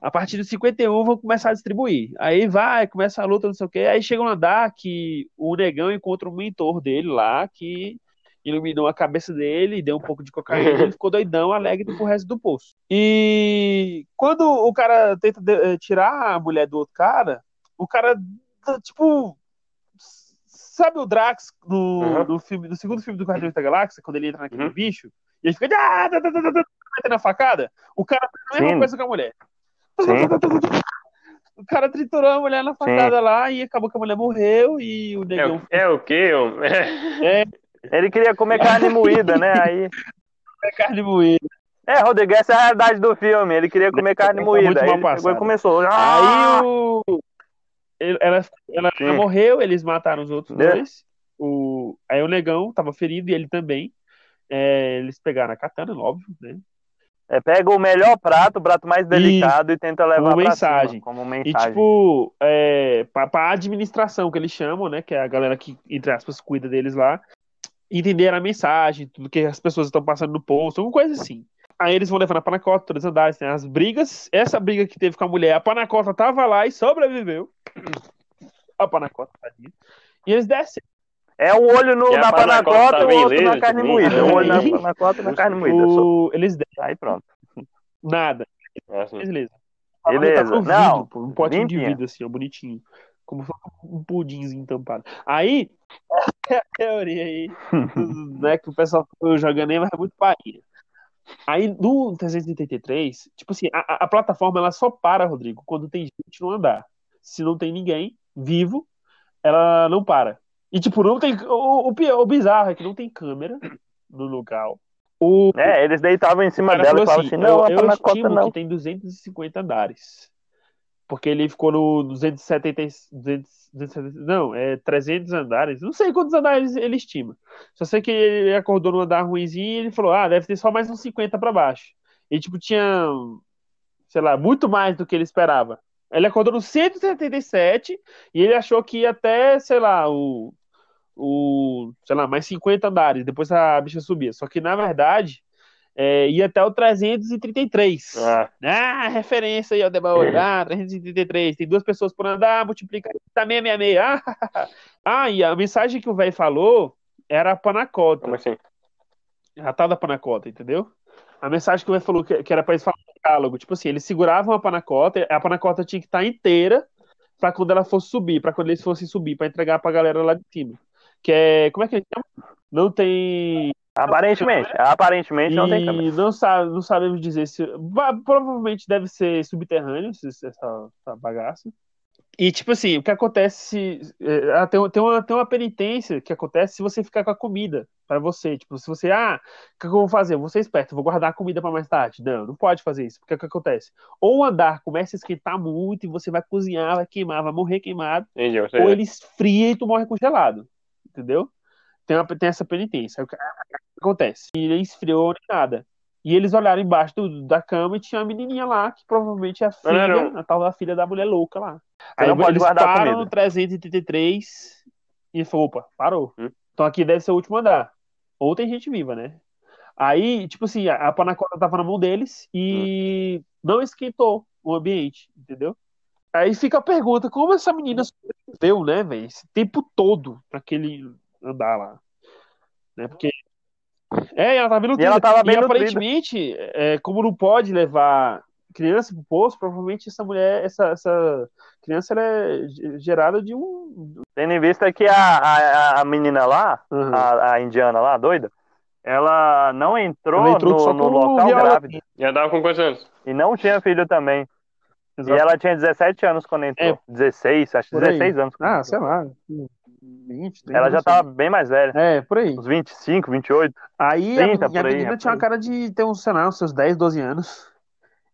A partir dos 51 vão começar a distribuir. Aí vai, começa a luta, não sei o quê. Aí chega um andar que o negão encontra um mentor dele lá que iluminou a cabeça dele, deu um pouco de cocaína, ele (laughs) ficou doidão, alegre pro resto do poço. E quando o cara tenta eh, tirar a mulher do outro cara, o cara, tipo, sabe o Drax no, Uhum. no filme, no segundo filme do Guardiões da Galáxia, quando ele entra naquele Uhum. bicho, e ele fica ah, tá, tá, tá, metendo a facada? O cara fez a mesma Sim. coisa com a mulher. Sim. (laughs) O cara triturou a mulher na facada lá e acabou que a mulher morreu e o É, negão o- é o quê? é, (laughs) Ele queria comer carne moída, né? Aí. é carne moída. É, Rodrigo, essa é a realidade do filme. Ele queria comer carne Tá muito moída. Aí ele e começou. Aí Ah! o. ele- Ela, ela, Sim. morreu, eles mataram os outros É. dois. O, aí o negão tava ferido e ele também. É, eles pegaram a katana, óbvio, né? É, pega o melhor prato, o prato mais delicado e tenta levar Como mensagem. cima, como E mensagem. tipo, é, pra, pra administração que eles chamam, né? Que é a galera que, entre aspas, cuida deles lá, entender a mensagem, tudo que as pessoas estão passando no posto, alguma coisa assim. Aí eles vão levando a Panacota, todos os andares, tem as brigas. Essa briga que teve com a mulher, a Panacota tava lá e sobreviveu. (clears throat) A Panacota, tadinha. E eles descem. É um olho no, na panacota e o outro na carne moída. Um olho na (laughs) panacota e na carne moída. O- Eles descem. Aí pronto. Nada. Beleza. Beleza. Tá no vidro, Não, pô, um potinho de vidro assim, ó, bonitinho. Como se fosse um pudinzinho tampado. Aí, essa (laughs) é a teoria aí, (laughs) né, que o pessoal jogando aí, mas é muito parinha. Aí, no 383, tipo assim, a, a- plataforma, ela só para, Rodrigo, quando tem gente no andar. Se não tem ninguém vivo, ela não para. E, tipo, não tem... O, o, o bizarro é que não tem câmera no local. O, É, eles deitavam em cima dela e falavam assim, assim, não, eu, eu estimo não. que tem 250 andares. Porque ele ficou no 270, e- 200, 270 não, é 300 andares. Não sei quantos andares ele estima. Só sei que ele acordou no andar ruimzinho e ele falou, ah, deve ter só mais uns 50 para baixo. E, tipo, tinha, sei lá, muito mais do que ele esperava. Ele acordou no 177 e ele achou que ia até, sei lá, o, o, sei lá, mais 50 andares. Depois a bicha subia. Só que, na verdade, é, ia até o 333. Ah, Ah, referência aí ao Debaúre. Ah, 333. Tem duas pessoas por andar, multiplica tá 666. Ah, (laughs) ah, e a mensagem que o velho falou era a panacota. como assim? A tal da panacota, entendeu? A mensagem que o velho falou que, que era pra eles falarem no diálogo. Tipo assim, eles seguravam a panacota, a panacota tinha que estar inteira pra quando ela fosse subir, pra quando eles fossem subir, pra entregar pra galera lá de cima. Que é. Como é que ele chama? Não tem. Aparentemente, aparentemente não tem câmera. E não, sabe, não sabemos dizer se. va- Provavelmente deve ser subterrâneo essa, essa bagaça. E, tipo assim, o que acontece. é, ah, tem, tem, uma, tem uma penitência que acontece se você ficar com a comida pra você. Tipo, se você. Ah, o que eu vou fazer? Eu vou ser esperto, vou guardar a comida pra mais tarde. Não, não pode fazer isso. Porque o que acontece? Ou o andar começa a esquentar muito e você vai cozinhar, vai queimar, vai morrer queimado Entendi. Ou ele esfria e tu morre congelado. Entendeu? Tem, uma- tem essa penitência. O que acontece? E ele esfriou nem nada. E eles olharam embaixo do- da cama e tinha uma menininha lá, que provavelmente é a Não, não, filha, não. a tal da filha da mulher louca lá. Aí não pode eles guardar param comida. no 333 e falou, opa, parou. Hum. Então aqui deve ser o último andar. Ou tem gente viva, né? Aí, tipo assim, a, a panacota tava na mão deles e não esquentou o ambiente, entendeu? Aí fica a pergunta, como essa menina sobreviveu, né, velho? Esse tempo todo pra aquele andar lá. Né? Porque. É, ela tava E ela tava bem E nutrida. aparentemente, é, como não pode levar criança pro poço, provavelmente essa mulher, essa, essa criança, ela é ge- gerada de um. Tendo em vista que a, a, a menina lá, Uhum. a, a indiana lá, a doida, ela não entrou, Ela entrou no, no local viola- grávida. já tava com quantos anos? E não tinha filho também. E Exato. ela tinha 17 anos quando entrou. É. 16, acho que Por aí. 16 anos. quando Ah, entrou. sei lá. 20, 30, Ela já tava bem mais velha. É, por aí. Uns 25, 28. Aí 30 a, e a aí, menina é, tinha aí. cara de ter uns, sei lá, uns seus 10, 12 anos.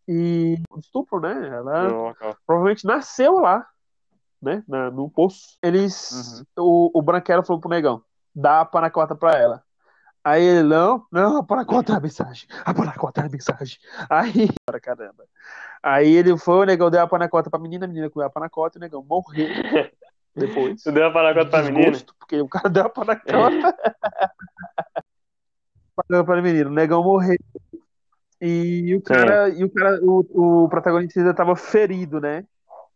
E estupro, né? Ela provavelmente nasceu lá, né? Na, no poço. Eles. Uhum. O, o branquelo falou pro negão: dá a panacota pra ela. Aí ele, não, não, a panacota é a mensagem. A panacota é a mensagem. Aí, para caramba. Aí ele foi, o negão deu a panacota pra menina, a menina comeu a panacota e o negão morreu (laughs) depois. Tu deu a panacota pra menina? Porque o cara deu a panacota. (laughs) Deu pra menina. O negão morreu. E o cara, e o, cara o, o protagonista ainda tava ferido, né?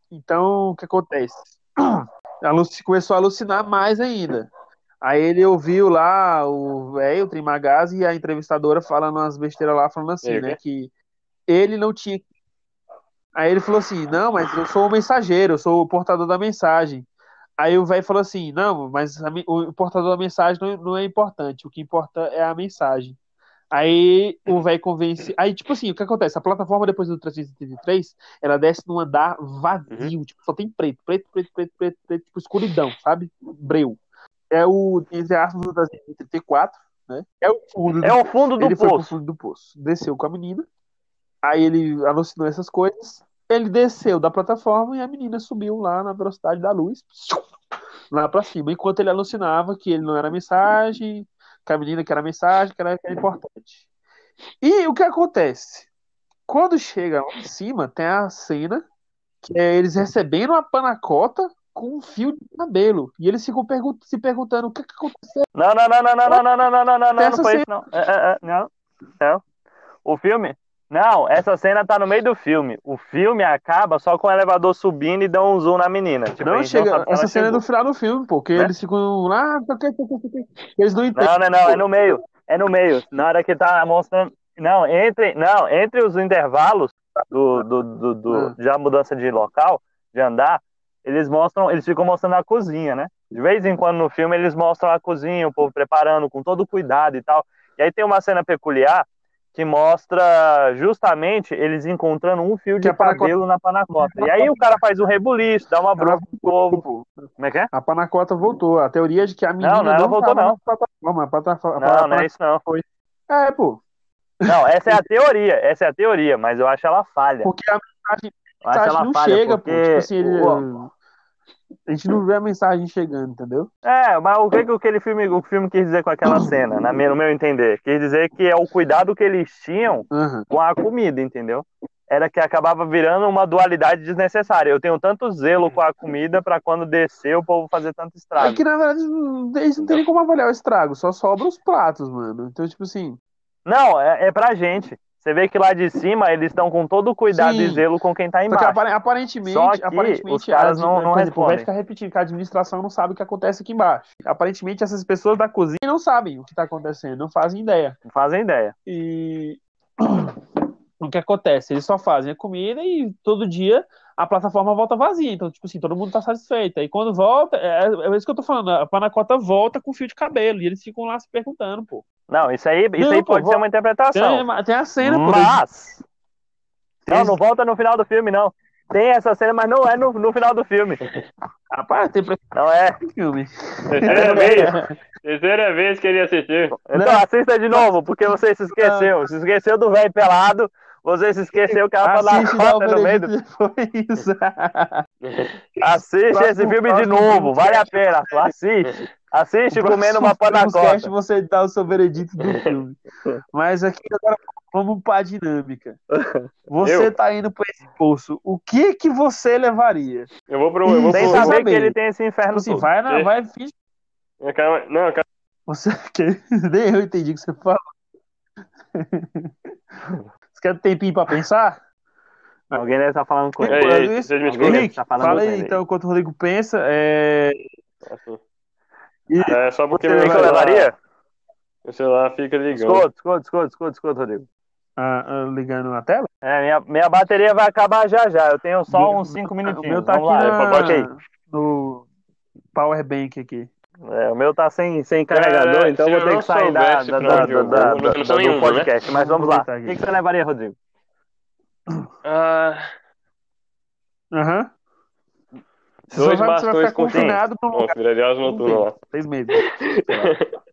Então, o que acontece? (clears throat) A Lucy começou a alucinar mais ainda. Aí ele ouviu lá o velho, o Trimagaz, e a entrevistadora falando umas besteiras lá, falando assim, o né? quê? Que ele não tinha. Aí ele falou assim: Não, mas eu sou o mensageiro, eu sou o portador da mensagem. Aí o velho falou assim: Não, mas a o portador da mensagem não, não é importante, o que importa é a mensagem. Aí o velho convence. Aí, tipo assim, o que acontece? A plataforma depois do 333, ela desce num andar vazio, tipo, só tem preto, preto, preto, preto, preto, preto, tipo escuridão, sabe? Breu. É o, entre aspas, do 334, né? É o fundo do É o fundo do ele foi pro poço. fundo do poço. Desceu com a menina. Aí ele alucinou essas coisas. Ele desceu da plataforma e a menina subiu lá na velocidade da luz. Lá pra cima. Enquanto ele alucinava que ele não era mensagem, que a menina que era mensagem, que era, que era importante. E o que acontece? Quando chega lá em cima, tem a cena que é eles recebendo a panacota com um fio de cabelo. E eles ficam pergun- se perguntando o que, que aconteceu. Não, não, não, não, não, não, não, não, não, não, não, não, não foi isso, não. É, é, é, não, não. O filme? Não, essa cena tá no meio do filme. O filme acaba só com o elevador subindo e dão um zoom na menina. Tipo, não gente chega. sabe se essa cena é chegou. no final do filme, porque Né? eles ficam lá, não não não sei o que. eles não entendem. Não, não, não, é no meio. É no meio. Na hora que tá mostrando. Não, entre, não, entre os intervalos do, do, do, do- Ah. já mudança de local, de andar, eles mostram, eles ficam mostrando a cozinha, né? De vez em quando no filme eles mostram a cozinha, o povo preparando com todo cuidado e tal. E aí tem uma cena peculiar que mostra justamente eles encontrando um fio Que de a panacota- cabelo na panacota. E aí o cara faz um rebuliço, dá uma bronca pro povo. Como é que é? A panacota voltou. A teoria é de que a menina Não, não, ela voltou, não. plataforma. A plataforma a Não, não é isso não. É, pô. Não, essa é a teoria, essa é a teoria, mas eu acho ela falha. Porque a mensagem, acho mensagem ela não falha, chega, porque... pô. Tipo assim, ele- o- a gente não vê a mensagem chegando, entendeu? É, mas o que, que aquele filme, o filme quis dizer com aquela (coughs) cena, na minha- no meu entender? Quis dizer que é o cuidado que eles tinham Aham. com a comida, entendeu? Era que acabava virando uma dualidade desnecessária. Eu tenho tanto zelo com a comida pra quando descer o povo fazer tanto É estrago. que, na verdade, eles não tem nem como avaliar o estrago, só sobra os pratos, mano. Então, tipo assim, Não, é, é pra gente. Você vê que lá de cima eles estão com todo o cuidado Sim. e zelo com quem tá que embaixo. apare- aparentemente, Só que aparentemente os caras não- não exemplo, vai ficar repetindo que a administração não sabe o que acontece aqui embaixo. Aparentemente, essas pessoas da cozinha não sabem o que está acontecendo, não fazem ideia. Não fazem ideia. E (clears throat) o que acontece? Eles só fazem a comida e todo dia a plataforma volta vazia. Então, tipo assim, todo mundo tá satisfeito. Aí quando volta, é, é isso que eu tô falando, a panacota volta com fio de cabelo. E eles ficam lá se perguntando, pô. Não, isso aí, isso Não, aí pô, pode vou- ser uma interpretação. Tem, tem a cena, pô. Mas. Não, não volta no final do filme, não. Tem essa cena, mas não é no, no final do filme. Rapaz, tem pra Não é. filme. Terceira (laughs) vez. Terceira vez que ele assistiu. Então assista de novo, porque você se esqueceu. Se esqueceu do velho pelado, você se esqueceu que ela tá Assiste na cota no meio do... veredito depois. (laughs) Assiste Próximo- esse filme de novo, vale a pena. Assiste. Assiste comendo uma panacota. Você dá o seu veredito do filme. (laughs) Mas aqui agora vamos para a dinâmica. Você Eu? tá indo para esse poço. O que que você levaria? Eu vou pro. Eu vou Sem pro. saber, que ele tem esse inferno Você todo. vai, não, É. vai, finge. Calma, não, calma. Você (laughs) quer. Nem eu entendi o que você falou. Quer um tempinho para pensar? (laughs) Alguém deve estar falando com ele. ei, Isso. vocês me Alguém escutam? Henrique, tá falando fala aí então enquanto o Rodrigo pensa. É... Assim. E- É só porque meu que eu celular, levaria? meu celular fica ligando. Escuta, escuta, escuta, escuta, escuta, Rodrigo. Ah, ah, ligando na tela? É, minha, minha bateria vai acabar já já. Eu tenho só uns 5 O minutinhos. meu tá Vamos aqui lá, na... no Power Bank aqui. É, o meu tá sem, sem carregador, Cara, então vou ter que sair da, da, da, da- vou, do nenhuma, podcast. Mas vamos lá. O que, que você levaria, Rodrigo? Ah, Aham. Você Dois vai, você vai bastões ficar com confinado lugar viraria por noturno lá. seis meses. (laughs)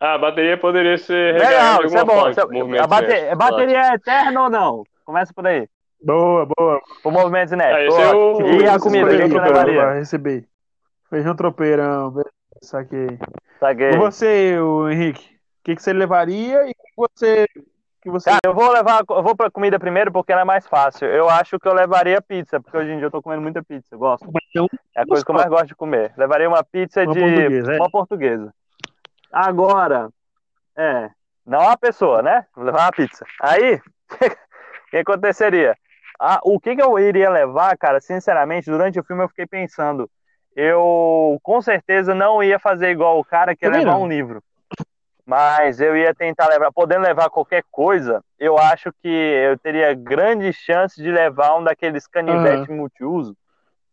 Ah, a bateria poderia ser Legal, isso é bom. forma, é- a bate- cinético. bateria é eterna ou não? Começa por aí. Boa, boa. O movimento Ah, cinético. esse é o- E a comida, o que, que levaria? Feijão tropeirão. Saquei. Saquei. E você, o Henrique? O que, que você levaria e o que você. Que você... Cara, eu vou levar, eu vou pra comida primeiro porque ela é mais fácil. Eu acho que eu levaria pizza, porque hoje em dia eu tô comendo muita pizza, eu gosto. Não É a coisa que eu mais gosto de comer. Levaria uma pizza Uma de portuguesa, é? uma portuguesa. Agora, é, não a pessoa, né? Vou levar uma pizza. Aí, (laughs) o que aconteceria? Ah, o que, que eu iria levar, cara, sinceramente, durante o filme eu fiquei pensando. Eu com certeza não ia fazer igual o cara que ia levar um livro. Mas eu ia tentar levar, podendo levar qualquer coisa, eu acho que eu teria grandes chances de levar um daqueles canivetes multiuso,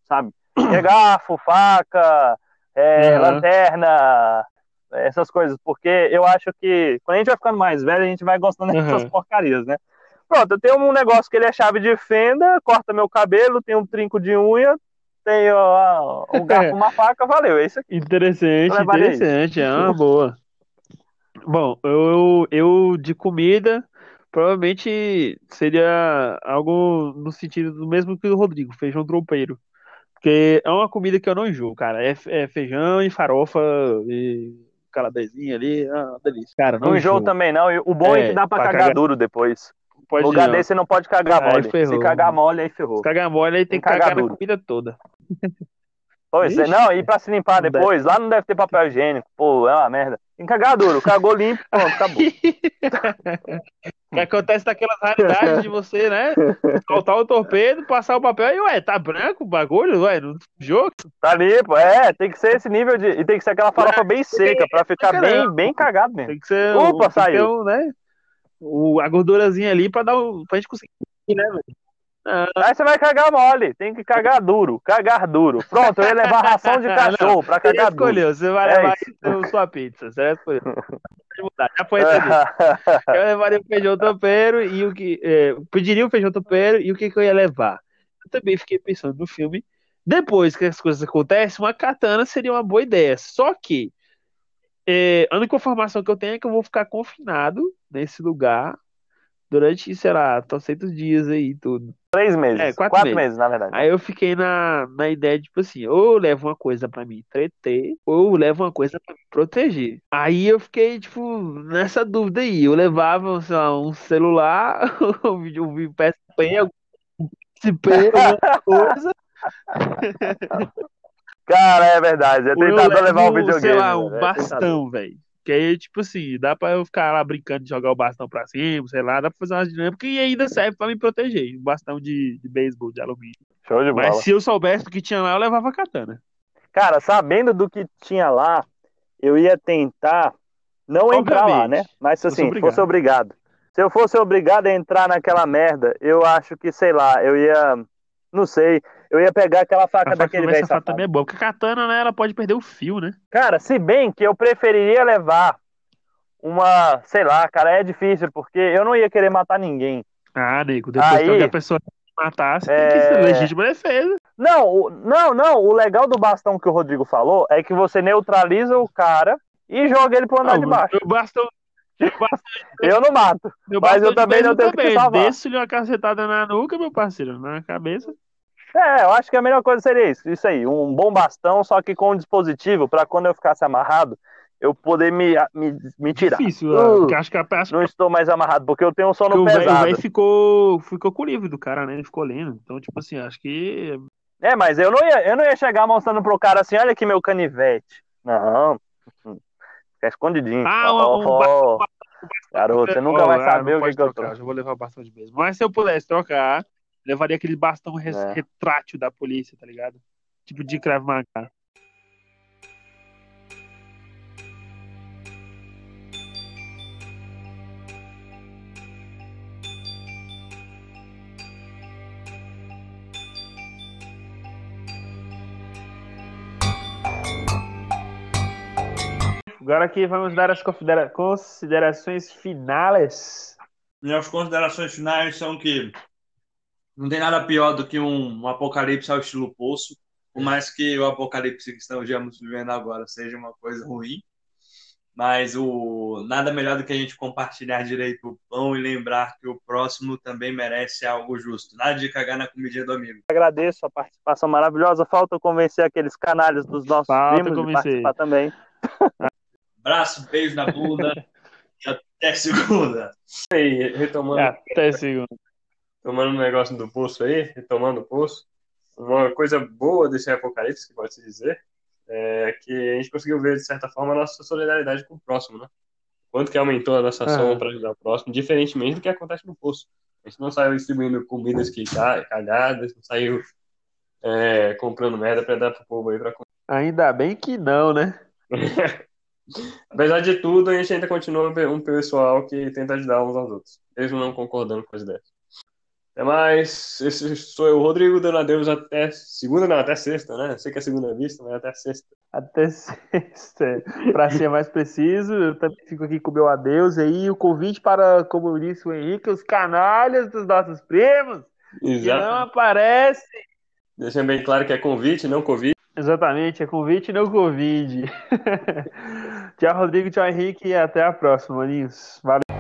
sabe? É garfo, faca, é, Aham. lanterna, essas coisas, porque eu acho que quando a gente vai ficando mais velho, a gente vai gostando dessas Aham. porcarias, né? Pronto, eu tenho um negócio que ele é chave de fenda, corta meu cabelo, tem um trinco de unha, tenho ah, um garfo, (laughs) uma faca, valeu, é isso aqui. Interessante, interessante. É uma boa. Bom, eu, eu de comida, provavelmente seria algo no sentido do mesmo que o Rodrigo, feijão tropeiro. Porque é uma comida que eu não enjoo, cara. É, é feijão e farofa e caladezinha ali, é uma delícia. Cara, não Não enjoo também, não. O bom é, É, que dá pra, pra cagar, cagar- duro depois. Pode No lugar não. desse você não pode cagar Aí mole. ferrou. Se cagar mole, aí ferrou. Se cagar mole, aí tem que cagar cagar na comida toda. Pois é, Ixi. não, e pra se limpar depois, lá não deve ter papel higiênico. Pô, é uma merda. Tem que cagar duro, cagou limpo, pronto, acabou. (laughs) Que acontece daquelas raridades de você, né? Soltar o torpedo, passar o papel e, ué, tá branco o bagulho? Ué, não jogo? Tá limpo, é, tem que ser esse nível de. E tem que ser aquela farofa bem seca, pra ficar bem, bem cagado mesmo. Tem que ser. Opa, ter saiu. um, né? O, a gordurazinha ali pra, dar um, pra gente conseguir, né, velho? Ah, Aí você vai cagar mole, tem que cagar duro, cagar duro. Pronto, eu ia levar ração de (laughs) cachorro pra você cagar duro. escolheu, você vai É levar isso. sua pizza, você vai escolher. Pode mudar, já foi. (laughs) Eu levaria o feijão topeiro e o que. Eu pediria o feijão topeiro e o que, que eu ia levar. Eu também fiquei pensando no filme. Depois que as coisas acontecem, uma katana seria uma boa ideia. Só que é, a única informação que eu tenho é que eu vou ficar confinado nesse lugar durante, sei lá, trocentos dias aí tudo. Três meses. É, quatro quatro, meses. meses. na verdade. Aí eu fiquei na, na ideia de, tipo assim, ou eu levo uma coisa pra me entreter, ou eu levo uma coisa pra me proteger. Aí eu fiquei, tipo, nessa dúvida aí. Eu levava, sei lá, um celular, (laughs) um vídeo, um PSP, alguma (laughs) coisa. (laughs) Cara, é verdade. É tentador levar um levo, videogame. sei lá, um velho, é bastão, velho. Que aí, tipo assim, dá pra eu ficar lá brincando de jogar o bastão pra cima, sei lá, dá pra fazer umas dinâmicas e ainda serve pra me proteger. Um bastão de, de beisebol, de alumínio. Show de bola. Mas se eu soubesse do que tinha lá, eu levava a katana. Cara, sabendo do que tinha lá, eu ia tentar não entrar lá, Obviamente. né? Mas Fosse assim, obrigado. fosse obrigado. Se eu fosse obrigado a entrar naquela merda, eu acho que, sei lá, eu ia. Não sei. Eu ia pegar aquela faca A faca daquele velho fato safado. também é boa, porque a katana, né, ela pode perder o fio, né? Cara, se bem que eu preferiria levar uma, sei lá, cara, é difícil, porque eu não ia querer matar ninguém. Ah, nego, depois Aí- que a pessoa matasse, tem que É. ser legítima defesa. Não, o- não, não, o legal do bastão que o Rodrigo falou é que você neutraliza o cara e joga ele pro andar de baixo. Eu (laughs) bastão, eu não mato. Mas eu também não tenho que te salvar. Desço-lhe uma cacetada na nuca, meu parceiro, na cabeça. É, eu acho que a melhor coisa seria isso, isso aí, um bom bastão, só que com um dispositivo pra quando eu ficasse amarrado, eu poder me, me, me tirar. Difícil, Uh, porque acho que a acho Não estou mais amarrado, porque eu tenho um sono o velho o pesado. velho ficou, ficou com o livro do cara, né? Ele ficou lendo. Então, tipo assim, acho que. É, mas eu não ia, eu não ia chegar mostrando pro cara assim, olha aqui meu canivete. Não. Fica escondidinho. Ah, Ó, um- um ó, Garoto, você nunca Ó, vai ah, saber o que, que eu tô. trocar, Já vou levar o bastão de mesmo. Mas se eu pudesse trocar, levaria aquele bastão res- É. retrátil da polícia, tá ligado? Tipo de Krav Maga. Agora aqui vamos dar as considera- considerações finais. Minhas considerações finais são que não tem nada pior do que um, um apocalipse ao estilo Poço, por mais que o apocalipse que estamos vivendo agora seja uma coisa ruim, mas o nada melhor do que a gente compartilhar direito o pão e lembrar que o próximo também merece algo justo. Nada de cagar na comidinha do amigo. Agradeço a participação maravilhosa. Falta eu convencer aqueles canalhas dos nossos Falta primos de convencer. participar também. (laughs) Abraço, beijo na bunda (laughs) e até segunda. E retomando, Até segundo. Tomando um negócio do poço aí, retomando o poço, uma coisa boa desse apocalipse, que pode se dizer, é que a gente conseguiu ver, de certa forma, a nossa solidariedade com o próximo, né? Quanto que aumentou a nossa ação Aham. para ajudar o próximo, diferentemente do que acontece no poço. A gente não saiu distribuindo comidas que ca- cagadas, não saiu é, comprando merda para dar pro povo aí pra comer. Ainda bem que não, né? (laughs) Apesar de tudo, a gente ainda continua um pessoal que tenta ajudar uns aos outros, mesmo não concordando com as ideias. Até mais. Esse sou eu, Rodrigo, dando adeus até segunda, não, até sexta, né? Sei que é segunda vista, mas até sexta. Até (laughs) sexta. Para ser mais preciso, eu também fico aqui com o meu adeus aí. O convite para, como disse o Henrique, os canalhas dos nossos primos que não Exato. aparecem. Deixando bem claro que é convite, não Covid. Exatamente, é convite não Covid. (laughs) tchau, Rodrigo, tchau, Henrique, e até a próxima, maninhos. Valeu.